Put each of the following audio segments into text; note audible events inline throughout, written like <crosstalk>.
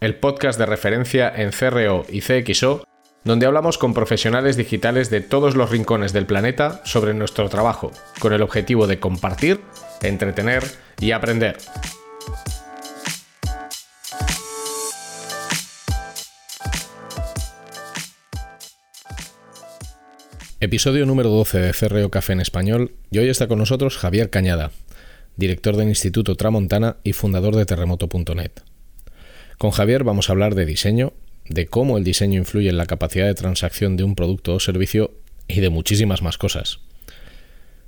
el podcast de referencia en CRO y CXO, donde hablamos con profesionales digitales de todos los rincones del planeta sobre nuestro trabajo, con el objetivo de compartir, entretener y aprender. Episodio número 12 de CRO Café en español y hoy está con nosotros Javier Cañada, director del Instituto Tramontana y fundador de terremoto.net. Con Javier vamos a hablar de diseño, de cómo el diseño influye en la capacidad de transacción de un producto o servicio y de muchísimas más cosas.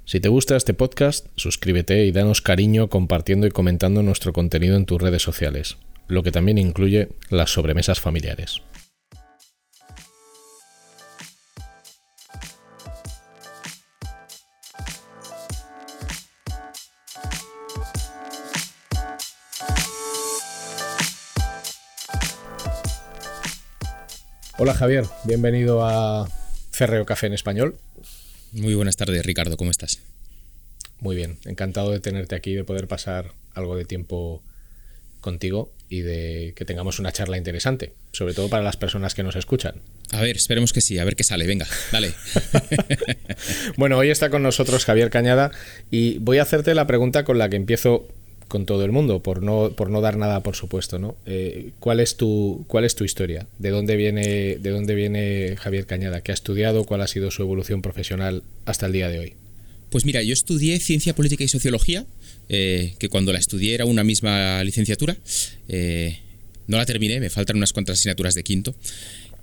Si te gusta este podcast, suscríbete y danos cariño compartiendo y comentando nuestro contenido en tus redes sociales, lo que también incluye las sobremesas familiares. Hola Javier, bienvenido a Ferreo Café en Español. Muy buenas tardes, Ricardo, ¿cómo estás? Muy bien, encantado de tenerte aquí, de poder pasar algo de tiempo contigo y de que tengamos una charla interesante, sobre todo para las personas que nos escuchan. A ver, esperemos que sí, a ver qué sale, venga, dale. <laughs> bueno, hoy está con nosotros Javier Cañada y voy a hacerte la pregunta con la que empiezo con todo el mundo, por no, por no dar nada, por supuesto, ¿no? Eh, ¿cuál, es tu, ¿Cuál es tu historia? ¿De dónde, viene, ¿De dónde viene Javier Cañada? ¿Qué ha estudiado? ¿Cuál ha sido su evolución profesional hasta el día de hoy? Pues mira, yo estudié Ciencia Política y Sociología, eh, que cuando la estudié era una misma licenciatura. Eh, no la terminé, me faltan unas cuantas asignaturas de quinto.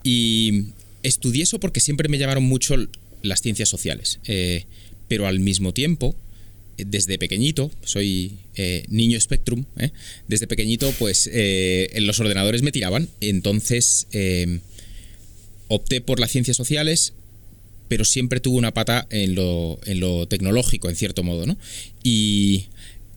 Y estudié eso porque siempre me llamaron mucho las ciencias sociales. pero al mismo tiempo, desde pequeñito, soy eh, niño Spectrum, ¿eh? desde pequeñito pues eh, en los ordenadores me tiraban, entonces opté por las ciencias sociales, pero siempre tuve una pata en lo, en lo tecnológico, en cierto modo, ¿no? Y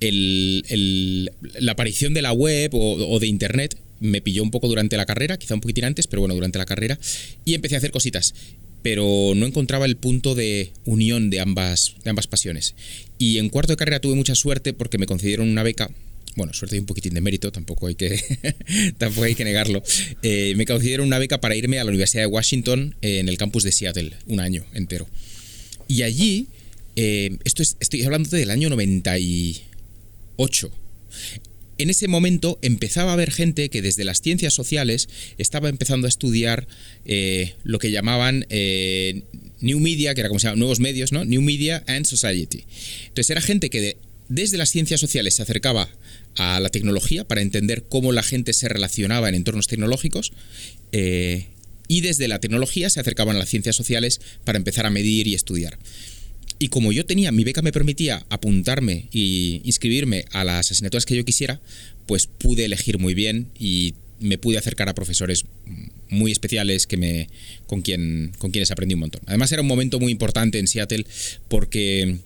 la aparición de la web o, de Internet me pilló un poco durante la carrera, quizá un poquitín antes, pero bueno, durante la carrera, y empecé a hacer cositas pero no encontraba el punto de unión de ambas, de ambas pasiones. Y en cuarto de carrera tuve mucha suerte porque me concedieron una beca. Bueno, suerte y un poquitín de mérito, tampoco hay que, <laughs> tampoco hay que negarlo. Eh, me concedieron una beca para irme a la Universidad de Washington en el campus de Seattle, un año entero. Y allí, eh, esto estoy hablando del año 98 en ese momento empezaba a haber gente que desde las ciencias sociales estaba empezando a estudiar eh, lo que llamaban eh, New Media, que era como se llama, nuevos medios, ¿no? New Media and Society. Entonces era gente que desde las ciencias sociales se acercaba a la tecnología para entender cómo la gente se relacionaba en entornos tecnológicos. Eh, y desde la tecnología se acercaban a las ciencias sociales para empezar a medir y estudiar. Y como yo tenía, mi beca me permitía apuntarme y inscribirme a las asignaturas que yo quisiera, pues pude elegir muy bien y me pude acercar a profesores muy especiales que me, con, quien, con quienes aprendí un montón. Además era un momento muy importante en Seattle porque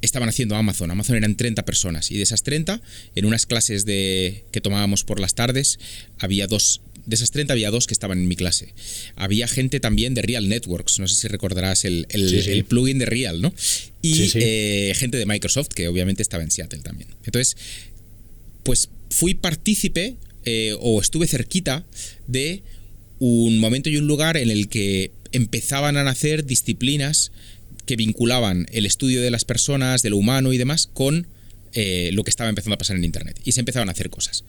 estaban haciendo Amazon. Amazon eran 30 personas y de esas 30, en unas clases de, que tomábamos por las tardes, había dos de esas 30 había dos que estaban en mi clase. Había gente también de Real Networks, no sé si recordarás el, plugin de Real, ¿no? Y eh, gente de Microsoft, que obviamente estaba en Seattle también. Entonces, pues fui partícipe eh, o estuve cerquita de un momento y un lugar en el que empezaban a nacer disciplinas que vinculaban el estudio de las personas, de lo humano y demás, con eh, lo que estaba empezando a pasar en Internet. Y se empezaban a hacer cosas.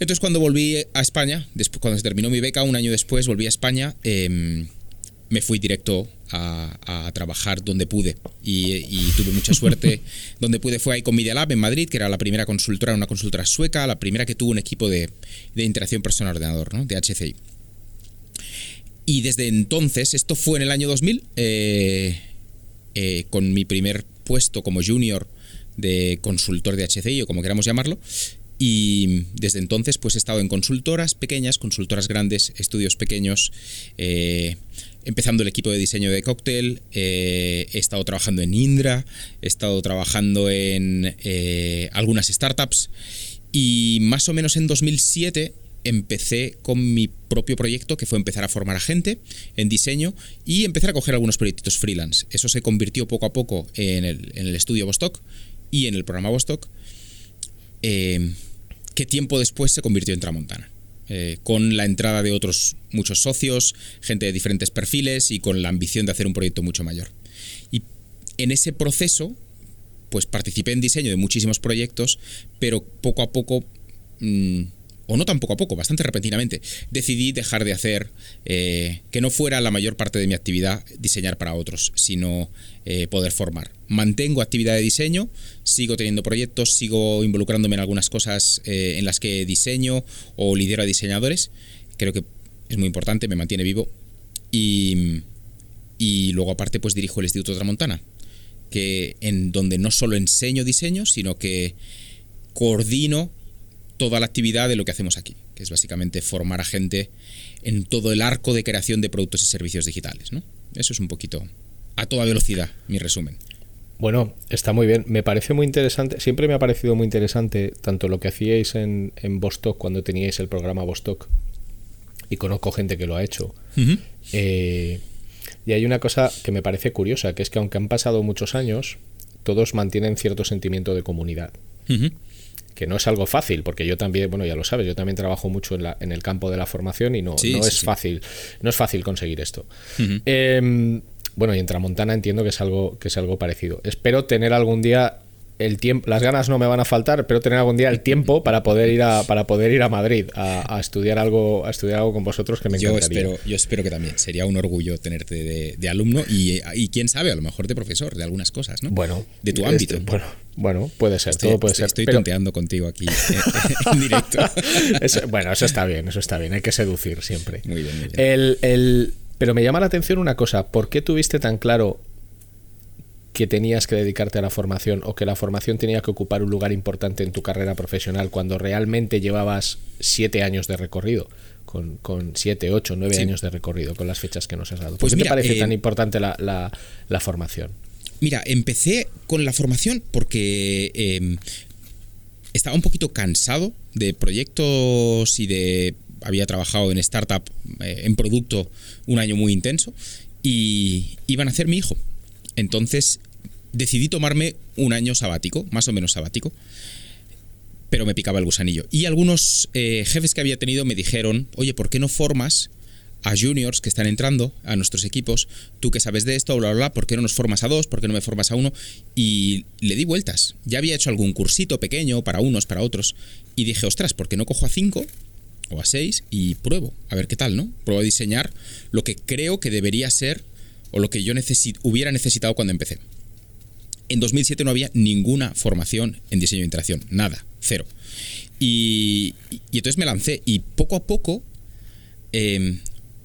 Entonces cuando volví a España, después, cuando se terminó mi beca, un año después volví a España, em, me fui directo a, trabajar donde pude y, tuve mucha <laughs> suerte. donde pude fue ahí con Media Lab en Madrid, que era la primera consultora, una consultora sueca, la primera que tuvo un equipo de, interacción persona-ordenador, ¿no? de HCI. Y desde entonces, esto fue en el año 2000, eh, eh, con mi primer puesto como junior de consultor de HCI o como queramos llamarlo, Y desde entonces pues he estado en consultoras pequeñas, consultoras grandes, estudios pequeños, eh, empezando el equipo de diseño de cóctel, eh, he estado trabajando en Indra, he estado trabajando en eh, algunas startups y más o menos en 2007 empecé con mi propio proyecto, que fue empezar a formar a gente en diseño y empezar a coger algunos proyectos freelance. Eso se convirtió poco a poco en el, estudio Vostok y en el programa Vostok, que tiempo después se convirtió en Tramontana. Eh, con la entrada de otros muchos socios, gente de diferentes perfiles y con la ambición de hacer un proyecto mucho mayor. Y en ese proceso, pues participé en diseño de muchísimos proyectos, pero poco a poco mm, o no tan poco a poco, bastante repentinamente, decidí dejar de hacer eh, que no fuera la mayor parte de mi actividad diseñar para otros, sino eh, poder formar. Mantengo actividad de diseño, sigo teniendo proyectos, sigo involucrándome en algunas cosas eh, en las que diseño o lidero a diseñadores. Creo que es muy importante, me mantiene vivo. Y, y luego aparte pues dirijo el Instituto Tramontana, que en donde no solo enseño diseño, sino que coordino toda la actividad de lo que hacemos aquí, que es básicamente formar a gente en todo el arco de creación de productos y servicios digitales. ¿no? Eso es un poquito a toda velocidad mi resumen. Bueno, está muy bien. Me parece muy interesante. Siempre me ha parecido muy interesante tanto lo que hacíais en, en Vostok cuando teníais el programa Vostok. Y conozco gente que lo ha hecho. eh, y hay una cosa que me parece curiosa, que es que aunque han pasado muchos años, todos mantienen cierto sentimiento de comunidad. Uh -huh que no es algo fácil, porque yo también, bueno, ya lo sabes, yo también trabajo mucho en, la, en el campo de la formación y no, sí, no sí, es sí. fácil, no es fácil conseguir esto. Uh -huh. eh, bueno, y en Tramontana entiendo que es algo, que es algo parecido. Espero tener algún día el tiempo, las ganas no me van a faltar, pero tener algún día el tiempo para poder ir a, para poder ir a Madrid a, a estudiar algo, a estudiar algo con vosotros que me yo encantaría. Espero, yo espero que también. Sería un orgullo tenerte de, de alumno y, y, quién sabe, a lo mejor de profesor de algunas cosas, ¿no? Bueno, de tu ámbito. Este, bueno, bueno, puede ser, estoy, todo puede estoy, ser. Estoy pero... tonteando contigo aquí en, en directo. <laughs> eso, bueno, eso está bien, eso está bien. Hay que seducir siempre. Muy bien, muy bien. El, el, pero me llama la atención una cosa. ¿Por qué tuviste tan claro que tenías que dedicarte a la formación o que la formación tenía que ocupar un lugar importante en tu carrera profesional cuando realmente llevabas siete años de recorrido? Con, con siete, ocho, nueve sí. años de recorrido, con las fechas que nos has dado. ¿Por pues qué mira, te parece eh, tan importante la, la, la, formación? Mira, empecé con la formación porque eh, estaba un poquito cansado de proyectos y de... Había trabajado en startup, eh, en producto, un año muy intenso y iban a hacer mi hijo. Entonces decidí tomarme un año sabático, más o menos sabático, pero me picaba el gusanillo. Y algunos eh, jefes que había tenido me dijeron, oye, ¿por qué no formas a juniors que están entrando a nuestros equipos? Tú que sabes de esto, bla, bla, bla, ¿por qué no nos formas a dos? ¿Por qué no me formas a uno? Y le di vueltas. Ya había hecho algún cursito pequeño para unos, para otros. Y dije, ostras, ¿por qué no cojo a cinco? o a seis y pruebo, a ver qué tal, ¿no? Pruebo a diseñar lo que creo que debería ser o lo que yo necesit hubiera necesitado cuando empecé. En 2007 no había ninguna formación en diseño de interacción, nada, cero. Y, entonces me lancé y poco a poco, eh,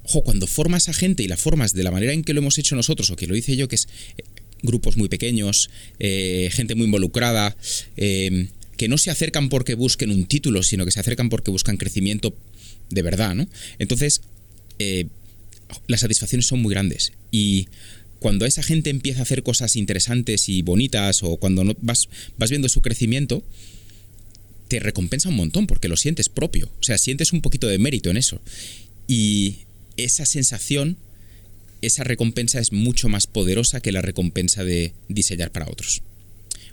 ojo, cuando formas a gente y la formas de la manera en que lo hemos hecho nosotros o que lo hice yo, que es eh, grupos muy pequeños, eh, gente muy involucrada, eh, que no se acercan porque busquen un título, sino que se acercan porque buscan crecimiento de verdad, ¿no? Entonces, eh, las satisfacciones son muy grandes y cuando esa gente empieza a hacer cosas interesantes y bonitas o cuando vas, vas viendo su crecimiento, te recompensa un montón porque lo sientes propio, o sea, sientes un poquito de mérito en eso. Y esa sensación, esa recompensa es mucho más poderosa que la recompensa de diseñar para otros.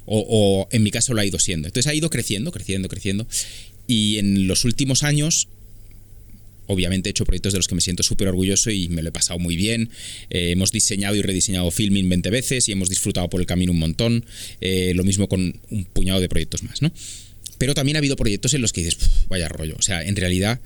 O, en mi caso lo ha ido siendo. Entonces ha ido creciendo, creciendo, creciendo. Y en los últimos años obviamente he hecho proyectos de los que me siento súper orgulloso y me lo he pasado muy bien. Eh, hemos diseñado y rediseñado Filming 20 veces y hemos disfrutado por el camino un montón. Eh, lo mismo con un puñado de proyectos más, ¿no? Pero también ha habido proyectos en los que dices, vaya rollo. O sea, en realidad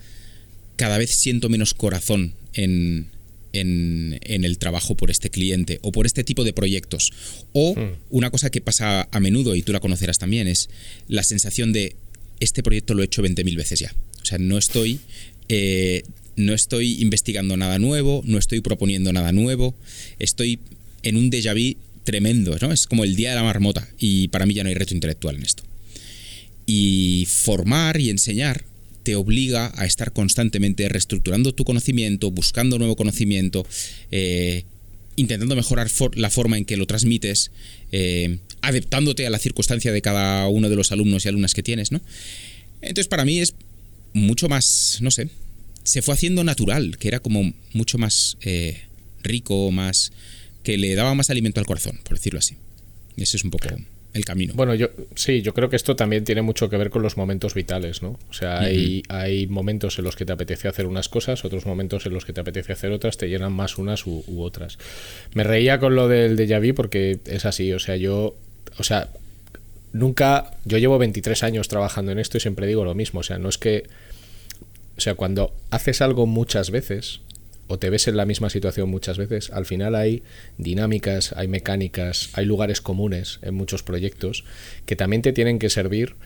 cada vez siento menos corazón en, en, en, el trabajo por este cliente o por este tipo de proyectos. O mm. una cosa que pasa a menudo, y tú la conocerás también, es la sensación de este proyecto lo he hecho 20.000 veces ya. O sea, no estoy eh, no estoy investigando nada nuevo, no estoy proponiendo nada nuevo, estoy en un déjà vu tremendo, ¿no? Es como el día de la marmota y para mí ya no hay reto intelectual en esto. Y formar y enseñar te obliga a estar constantemente reestructurando tu conocimiento, buscando nuevo conocimiento, eh, intentando mejorar la forma en que lo transmites, eh, adaptándote a la circunstancia de cada uno de los alumnos y alumnas que tienes, ¿no? Entonces para mí es mucho más, no sé, se fue haciendo natural, que era como mucho más eh, rico, más que le daba más alimento al corazón, por decirlo así. Ese es un poco el camino. Bueno, yo sí, yo creo que esto también tiene mucho que ver con los momentos vitales, ¿no? O sea, hay, hay momentos en los que te apetece hacer unas cosas, otros momentos en los que te apetece hacer otras, te llenan más unas u, otras. Me reía con lo del déjà vu porque es así, o sea, yo, o sea, nunca, yo llevo 23 años trabajando en esto y siempre digo lo mismo, o sea, no es que, o sea, cuando haces algo muchas veces, o te ves en la misma situación muchas veces, al final hay dinámicas, hay mecánicas, hay lugares comunes en muchos proyectos que también te tienen que servir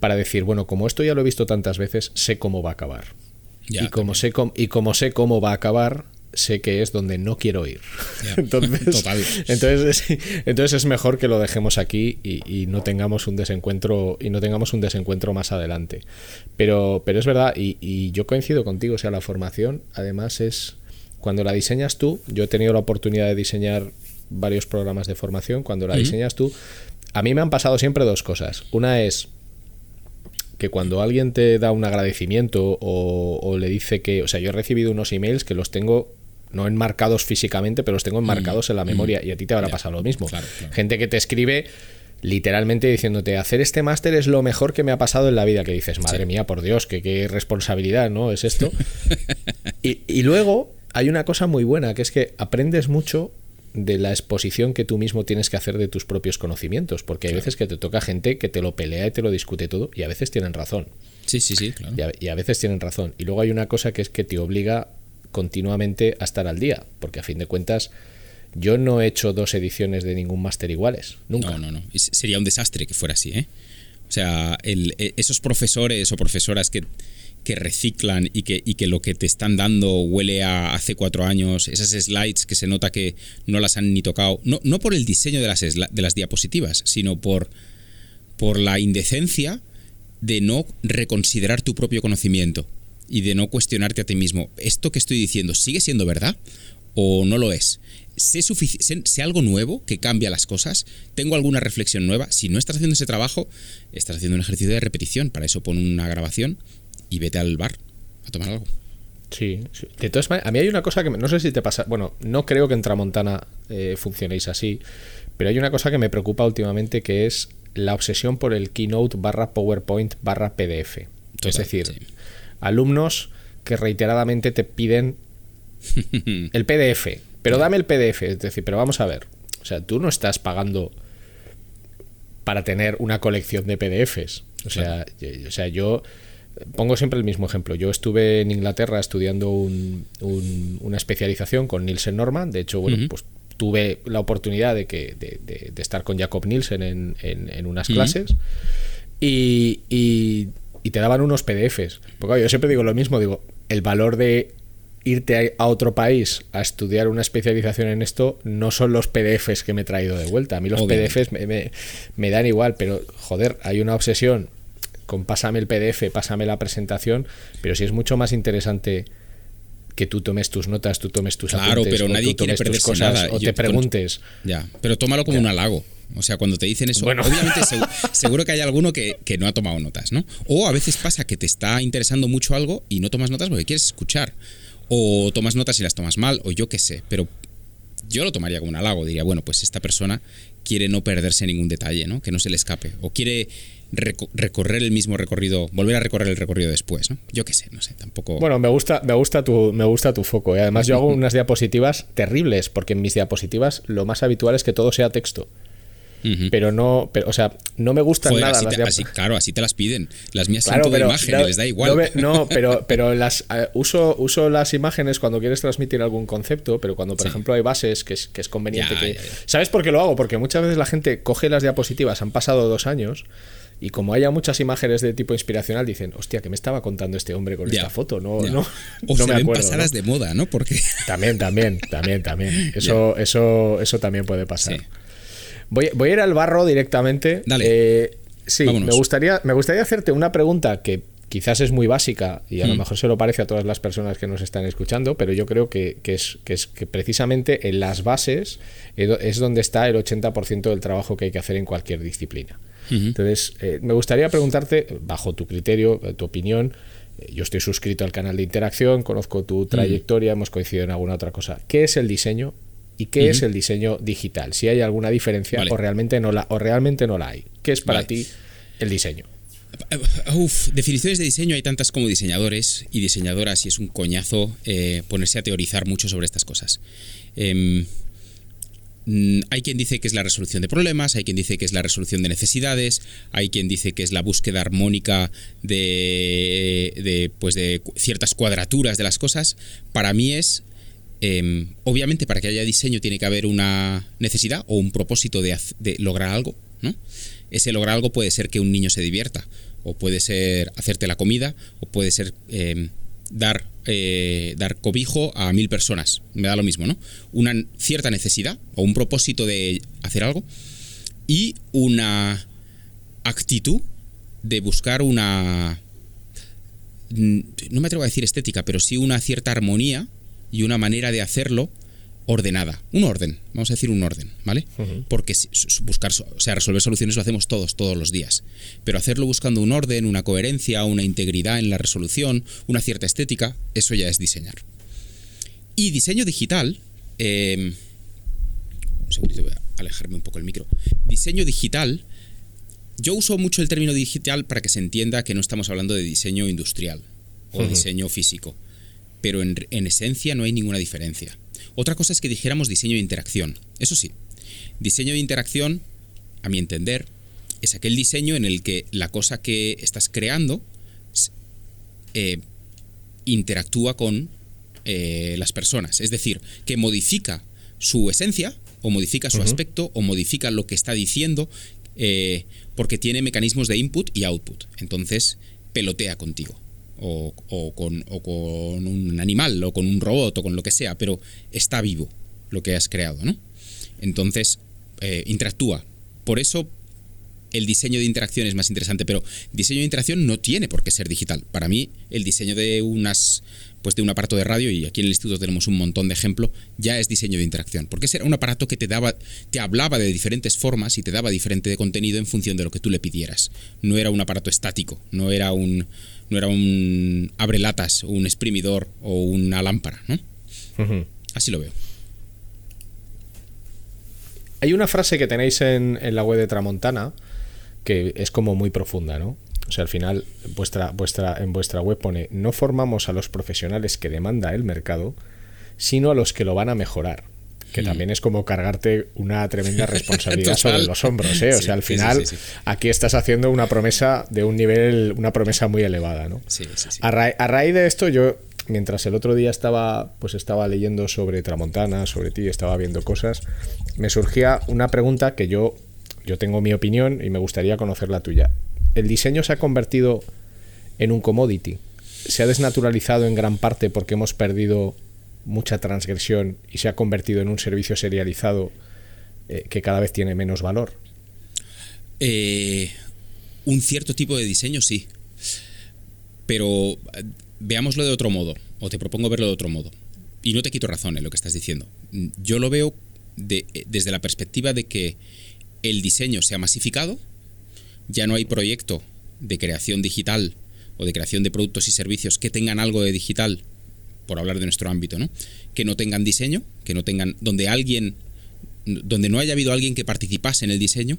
para decir, bueno, como esto ya lo he visto tantas veces, sé cómo va a acabar. y, como sé y como sé cómo va a acabar, sé que es donde no quiero ir. <laughs> entonces, entonces, entonces es mejor que lo dejemos aquí y, no tengamos un desencuentro y no tengamos un desencuentro más adelante. Pero, pero es verdad, y, yo coincido contigo, o sea, la formación además es cuando la diseñas tú, yo he tenido la oportunidad de diseñar varios programas de formación, cuando la diseñas tú, a mí me han pasado siempre dos cosas. Una es que cuando alguien te da un agradecimiento o, o, le dice que, o sea, yo he recibido unos emails que los tengo no enmarcados físicamente, pero los tengo enmarcados en la memoria y a ti te habrá pasado lo mismo. Gente que te escribe literalmente diciéndote, hacer este máster es lo mejor que me ha pasado en la vida, que dices, madre mía, por Dios, qué, qué responsabilidad, ¿no? Es esto. <laughs> y, luego hay una cosa muy buena, que es que aprendes mucho de la exposición que tú mismo tienes que hacer de tus propios conocimientos, porque hay veces que te toca gente que te lo pelea y te lo discute todo, y a veces tienen razón. Sí, sí, sí, claro. y a veces tienen razón. Y luego hay una cosa que es que te obliga continuamente a estar al día, porque a fin de cuentas yo no he hecho dos ediciones de ningún máster iguales, nunca. No, no, no. Sería un desastre que fuera así, ¿eh? O sea, e, esos profesores o profesoras que, que reciclan y que, y que lo que te están dando huele a hace cuatro años, esas slides que se nota que no las han ni tocado, no, no por el diseño de las, de las diapositivas, sino por, por la indecencia de no reconsiderar tu propio conocimiento y de no cuestionarte a ti mismo, ¿esto que estoy diciendo sigue siendo verdad o no lo es? ¿Sé, sé, algo nuevo que cambia las cosas? ¿Tengo alguna reflexión nueva? Si no estás haciendo ese trabajo, estás haciendo un ejercicio de repetición. Para eso pon una grabación y vete al bar a tomar algo. Sí, de todas maneras, a mí hay una cosa que no sé si te pasa, bueno, no creo que en Tramontana eh, funcionéis así, pero hay una cosa que me preocupa últimamente que es la obsesión por el Keynote barra PowerPoint barra PDF. es decir, alumnos que reiteradamente te piden <laughs> el PDF, pero dame el PDF, es decir, pero vamos a ver, o sea, tú no estás pagando para tener una colección de PDFs, o sea, o sea yo pongo siempre el mismo ejemplo. Yo estuve en Inglaterra estudiando una especialización con Nielsen Norman. De hecho, bueno, pues tuve la oportunidad de, que, de, estar con Jacob Nielsen en, unas clases. y, y te daban unos PDFs. Porque yo siempre digo lo mismo, digo, el valor de irte a otro país a estudiar una especialización en esto no son los PDFs que me he traído de vuelta. A mí los PDFs me, dan igual, pero joder, hay una obsesión con pásame el PDF, pásame la presentación, pero si es mucho más interesante que tú tomes tus notas, tú tomes tus claro, pero nadie quiere tus cosas o te preguntes. ya, pero tómalo como un halago. O sea, cuando te dicen eso, obviamente <laughs> seguro, que hay alguno que, no ha tomado notas, ¿no? O a veces pasa que te está interesando mucho algo y no tomas notas porque quieres escuchar. O tomas notas y las tomas mal, o yo qué sé. Pero yo lo tomaría como un halago. Diría, bueno, pues esta persona quiere no perderse ningún detalle, ¿no? Que no se le escape. O quiere recorrer el mismo recorrido, volver a recorrer el recorrido después, ¿no? Yo qué sé, no sé, tampoco. Bueno, me gusta, me gusta tu, me gusta tu foco. Y ¿eh? además yo hago <laughs> unas diapositivas terribles, porque en mis diapositivas lo más habitual es que todo sea texto pero no, pero, o sea, no me gustan nada las Claro, así te las piden. Las mías son todo imagen les da igual. No, <laughs> pero, pero las eh, uso, uso las imágenes cuando quieres transmitir algún concepto, pero cuando, por ejemplo, hay bases que es, que es conveniente que. ¿Sabes por qué lo hago? Porque muchas veces la gente coge las diapositivas, han pasado dos años. Y como haya muchas imágenes de tipo inspiracional, dicen, hostia, ¿qué me estaba contando este hombre con esta foto? No, no, o se me ven pasadas de moda, ¿no? Porque... También, también, también, también. <laughs> Eso, eso, eso también puede pasar. Voy, a ir al barro directamente. Dale. Eh, Sí, me gustaría, me gustaría hacerte una pregunta que quizás es muy básica y a lo mm. mejor se lo parece a todas las personas que nos están escuchando, pero yo creo que, es, que es que precisamente en las bases es donde está el 80% del trabajo que hay que hacer en cualquier disciplina. Entonces, eh, me gustaría preguntarte, bajo tu criterio, eh, tu opinión, eh, yo estoy suscrito al canal de interacción, conozco tu trayectoria, hemos coincidido en alguna otra cosa. ¿Qué es el diseño y qué es el diseño digital? Si hay alguna diferencia o, realmente no la, o realmente no la hay. ¿Qué es para ti el diseño? Uf, definiciones de diseño hay tantas como diseñadores y diseñadoras y es un coñazo eh, ponerse a teorizar mucho sobre estas cosas. Em, mm, hay quien dice que es la resolución de problemas, hay quien dice que es la resolución de necesidades, hay quien dice que es la búsqueda armónica de, pues de ciertas cuadraturas de las cosas. Para mí es, em, obviamente para que haya diseño tiene que haber una necesidad o un propósito de, lograr algo, ¿no? ese lograr algo puede ser que un niño se divierta, o puede ser hacerte la comida, o puede ser em, dar, eh, dar cobijo a mil personas. Me da lo mismo, ¿no? Una cierta necesidad o un propósito de hacer algo y una actitud de buscar una... No me atrevo a decir estética, pero sí una cierta armonía y una manera de hacerlo ordenada, un orden, vamos a decir un orden, ¿vale? Porque buscar, o sea, resolver soluciones lo hacemos todos, todos los días, pero hacerlo buscando un orden, una coherencia, una integridad en la resolución, una cierta estética, eso ya es diseñar. Y diseño digital, em, un segundito, voy a alejarme un poco el micro. Diseño digital, yo uso mucho el término digital para que se entienda que no estamos hablando de diseño industrial o diseño físico, pero en, en esencia no hay ninguna diferencia otra cosa es que dijéramos diseño de interacción. Eso sí, diseño de interacción, a mi entender, es aquel diseño en el que la cosa que estás creando eh, interactúa con eh, las personas. Es decir, que modifica su esencia, o modifica su aspecto, o modifica lo que está diciendo, eh, porque tiene mecanismos de input y output. Entonces, pelotea contigo o, con, un animal o con un robot o con lo que sea, pero está vivo lo que has creado, ¿no? Entonces, eh, interactúa. Por eso el diseño de interacción es más interesante, pero diseño de interacción no tiene por qué ser digital. Para mí, el diseño de unas pues de un aparato de radio, y aquí en el instituto tenemos un montón de ejemplos, ya es diseño de interacción. Porque era un aparato que te daba, te hablaba de diferentes formas y te daba diferente contenido en función de lo que tú le pidieras. No era un aparato estático, no era un, no era un abrelatas o un exprimidor o una lámpara, ¿no? Así lo veo. Hay una frase que tenéis en, la web de Tramontana que es como muy profunda, ¿no? O sea, al final vuestra, vuestra, en vuestra web pone, no formamos a los profesionales que demanda el mercado, sino a los que lo van a mejorar que también es como cargarte una tremenda <laughs> responsabilidad sobre los hombros, ¿eh? O sea, al final aquí estás haciendo una promesa de un nivel, una promesa muy elevada, ¿no? A, a, raíz de esto yo, mientras el otro día estaba, pues estaba leyendo sobre Tramontana, sobre ti, estaba viendo cosas, me surgía una pregunta que yo, yo tengo mi opinión y me gustaría conocer la tuya. ¿El diseño se ha convertido en un commodity? ¿Se ha desnaturalizado en gran parte porque hemos perdido mucha transgresión y se ha convertido en un servicio serializado eh, que cada vez tiene menos valor? Eh, un cierto tipo de diseño sí. Pero eh, veámoslo de otro modo, o te propongo verlo de otro modo. Y no te quito razón en lo que estás diciendo. Yo lo veo desde la perspectiva de que el diseño se ha masificado, ya no hay proyecto de creación digital o de creación de productos y servicios que tengan algo de digital por hablar de nuestro ámbito, ¿no? Que no tengan diseño, que no tengan, donde alguien, donde no haya habido alguien que participase en el diseño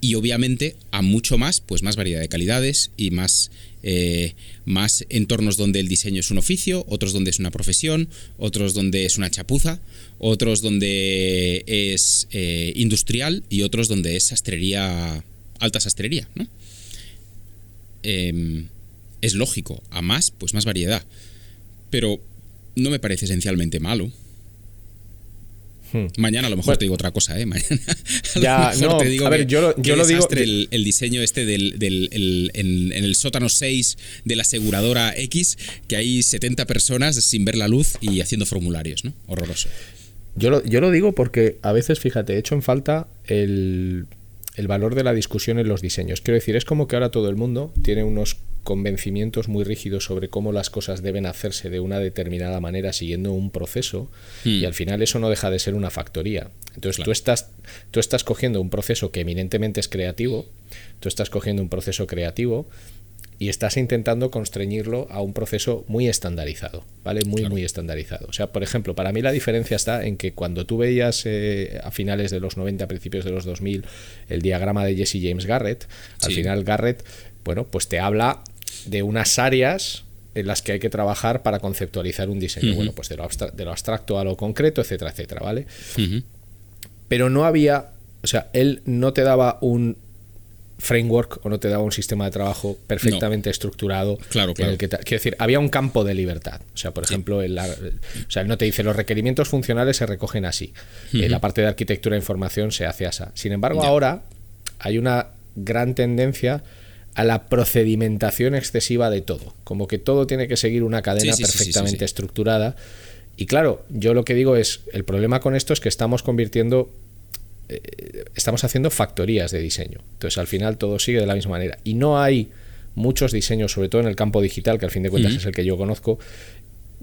y obviamente a mucho más, pues más variedad de calidades y más, eh, más entornos donde el diseño es un oficio, otros donde es una profesión, otros donde es una chapuza, otros donde es eh, industrial y otros donde es sastrería, alta sastrería, ¿no? Em, es lógico, a más, pues más variedad pero no me parece esencialmente malo. Hmm. Mañana a lo mejor te digo otra cosa, ¿eh? <laughs> Mañana a lo mejor te digo a ver, yo, lo digo. El, diseño este del, en, el sótano 6 de la aseguradora X, que hay 70 personas sin ver la luz y haciendo formularios, ¿no? Horroroso. Yo lo, yo lo digo porque a veces, fíjate, he hecho en falta el, el valor de la discusión en los diseños. Quiero decir, es como que ahora todo el mundo tiene unos convencimientos muy rígidos sobre cómo las cosas deben hacerse de una determinada manera siguiendo un proceso y al final eso no deja de ser una factoría. Entonces tú, estás, tú estás cogiendo un proceso que eminentemente es creativo, tú estás cogiendo un proceso creativo y estás intentando constreñirlo a un proceso muy estandarizado, ¿vale? Muy, muy estandarizado. O sea, por ejemplo, para mí la diferencia está en que cuando tú veías eh, a finales de los 90, principios de los 2000, el diagrama de Jesse James Garrett, al final Garrett, bueno, pues te habla de unas áreas en las que hay que trabajar para conceptualizar un diseño. Bueno, pues de lo, de lo, abstracto a lo concreto, etcétera, etcétera, ¿vale? Pero no había, o sea, él no te daba un framework o no te daba un sistema de trabajo perfectamente estructurado. Claro, claro. quiero decir, había un campo de libertad. O sea, por ejemplo, el, o sea, él no te dice los requerimientos funcionales se recogen así. Eh, la parte de arquitectura de información se hace así. Sin embargo, ahora hay una gran tendencia a la procedimentación excesiva de todo. Como que todo tiene que seguir una cadena perfectamente estructurada. Y claro, yo lo que digo es, el problema con esto es que estamos convirtiendo eh, estamos haciendo factorías de diseño. Entonces al final todo sigue de la misma manera. Y no hay muchos diseños, sobre todo en el campo digital, que al fin de cuentas es el que yo conozco,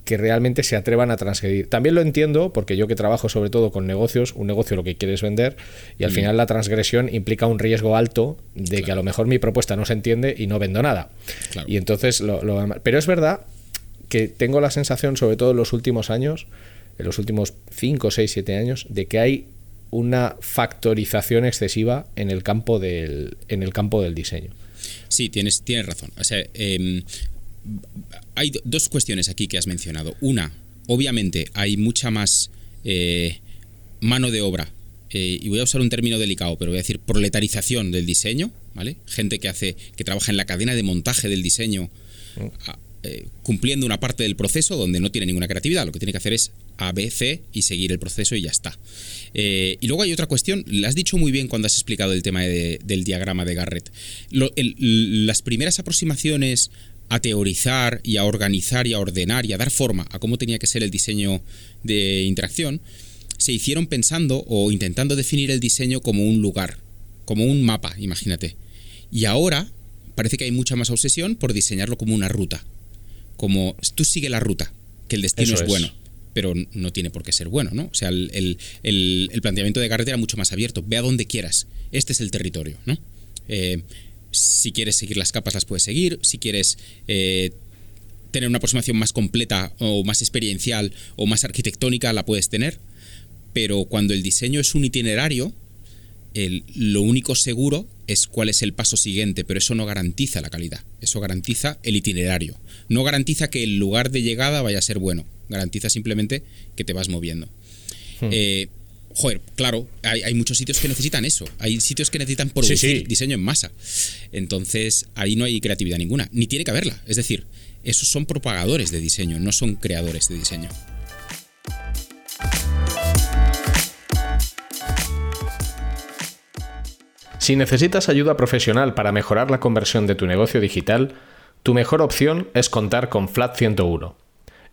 que realmente se atrevan a transgredir. También lo entiendo, porque yo que trabajo sobre todo con negocios, un negocio lo que quiere es vender, y al final la transgresión implica un riesgo alto de que a lo mejor mi propuesta no se entiende y no vendo nada. Y entonces lo, Pero es verdad que tengo la sensación, sobre todo en los últimos años, en los últimos 5, 6, 7 años, de que hay una factorización excesiva en el campo del, en el campo del diseño. Sí, tienes, tienes razón. O sea, em, hay dos cuestiones aquí que has mencionado. Una, obviamente hay mucha más eh, mano de obra, eh, y voy a usar un término delicado, pero voy a decir proletarización del diseño, ¿vale? Gente que hace, que trabaja en la cadena de montaje del diseño, eh, cumpliendo una parte del proceso donde no tiene ninguna creatividad. Lo que tiene que hacer es A, B, C y seguir el proceso y ya está. Y luego hay otra cuestión, la has dicho muy bien cuando has explicado el tema del diagrama de Garrett. las primeras aproximaciones a teorizar y a organizar y a ordenar y a dar forma a cómo tenía que ser el diseño de interacción, se hicieron pensando o intentando definir el diseño como un lugar, como un mapa, imagínate. Y ahora parece que hay mucha más obsesión por diseñarlo como una ruta. Como tú sigue la ruta, que el destino es bueno pero no tiene por qué ser bueno, ¿no? O sea, el, planteamiento de Garrett era mucho más abierto. Ve a donde quieras. Este es el territorio, ¿no? Eh, si quieres seguir las capas, las puedes seguir. Si quieres eh, tener una aproximación más completa o más experiencial o más arquitectónica, la puedes tener. Pero cuando el diseño es un itinerario, lo único seguro es cuál es el paso siguiente, pero eso no garantiza la calidad. Eso garantiza el itinerario. No garantiza que el lugar de llegada vaya a ser bueno garantiza simplemente que te vas moviendo. Hmm. Eh, joder, claro, hay, muchos sitios que necesitan eso. Hay sitios que necesitan producir diseño en masa. Entonces, ahí no hay creatividad ninguna, ni tiene que haberla. Es decir, esos son propagadores de diseño, no son creadores de diseño. Si necesitas ayuda profesional para mejorar la conversión de tu negocio digital, tu mejor opción es contar con Flat 101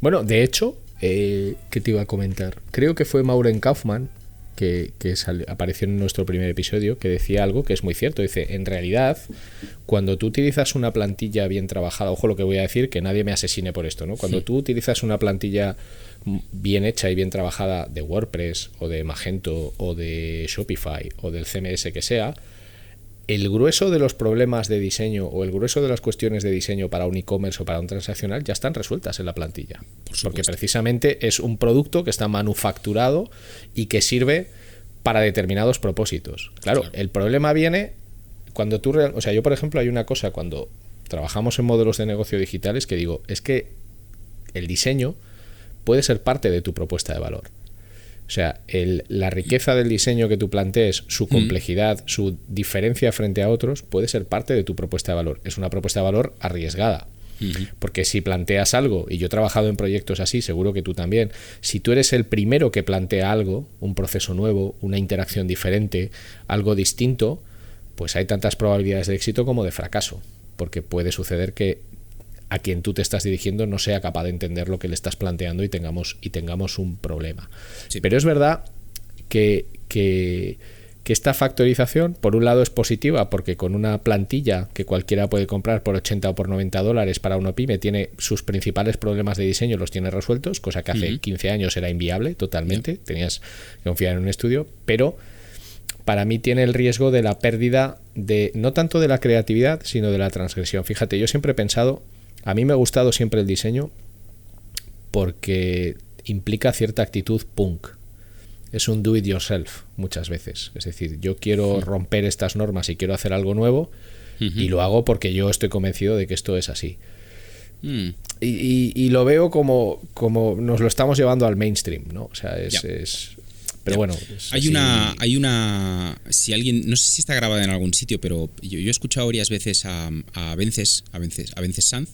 Bueno, de hecho, eh, ¿qué te iba a comentar? Creo que fue Maureen Kaufman, que, apareció en nuestro primer episodio, que decía algo que es muy cierto. Dice, en realidad, cuando tú utilizas una plantilla bien trabajada, ojo lo que voy a decir, que nadie me asesine por esto, ¿no? Cuando tú utilizas una plantilla bien hecha y bien trabajada de WordPress o de Magento o de Shopify o del CMS que sea, el grueso de los problemas de diseño o el grueso de las cuestiones de diseño para un e-commerce o para un transaccional ya están resueltas en la plantilla. porque precisamente es un producto que está manufacturado y que sirve para determinados propósitos. Claro, el problema viene cuando tú... O sea, yo por ejemplo hay una cosa cuando trabajamos en modelos de negocio digitales que digo, es que el diseño puede ser parte de tu propuesta de valor. O sea, la riqueza del diseño que tú plantees, su complejidad, su diferencia frente a otros, puede ser parte de tu propuesta de valor. Es una propuesta de valor arriesgada. Porque si planteas algo, y yo he trabajado en proyectos así, seguro que tú también, si tú eres el primero que plantea algo, un proceso nuevo, una interacción diferente, algo distinto, pues hay tantas probabilidades de éxito como de fracaso. Porque puede suceder que a quien tú te estás dirigiendo no sea capaz de entender lo que le estás planteando y tengamos, y tengamos un problema. Pero es verdad que, que, esta factorización, por un lado, es positiva porque con una plantilla que cualquiera puede comprar por 80 o por 90 dólares para una pyme, tiene sus principales problemas de diseño, los tiene resueltos, cosa que hace 15 años era inviable totalmente, tenías que confiar en un estudio, pero para mí tiene el riesgo de la pérdida de, no tanto de la creatividad, sino de la transgresión. Fíjate, yo siempre he pensado a mí me ha gustado siempre el diseño porque implica cierta actitud punk. Es un do it yourself muchas veces. Es decir, yo quiero romper estas normas y quiero hacer algo nuevo y lo hago porque yo estoy convencido de que esto es así. Mm. Y, lo veo como, como nos lo estamos llevando al mainstream, ¿no? O sea, es, pero bueno. Hay una, hay una. Si alguien. No sé si está grabada en algún sitio, pero yo, he escuchado varias veces a, a Vences, a Vences, a Vences Sanz,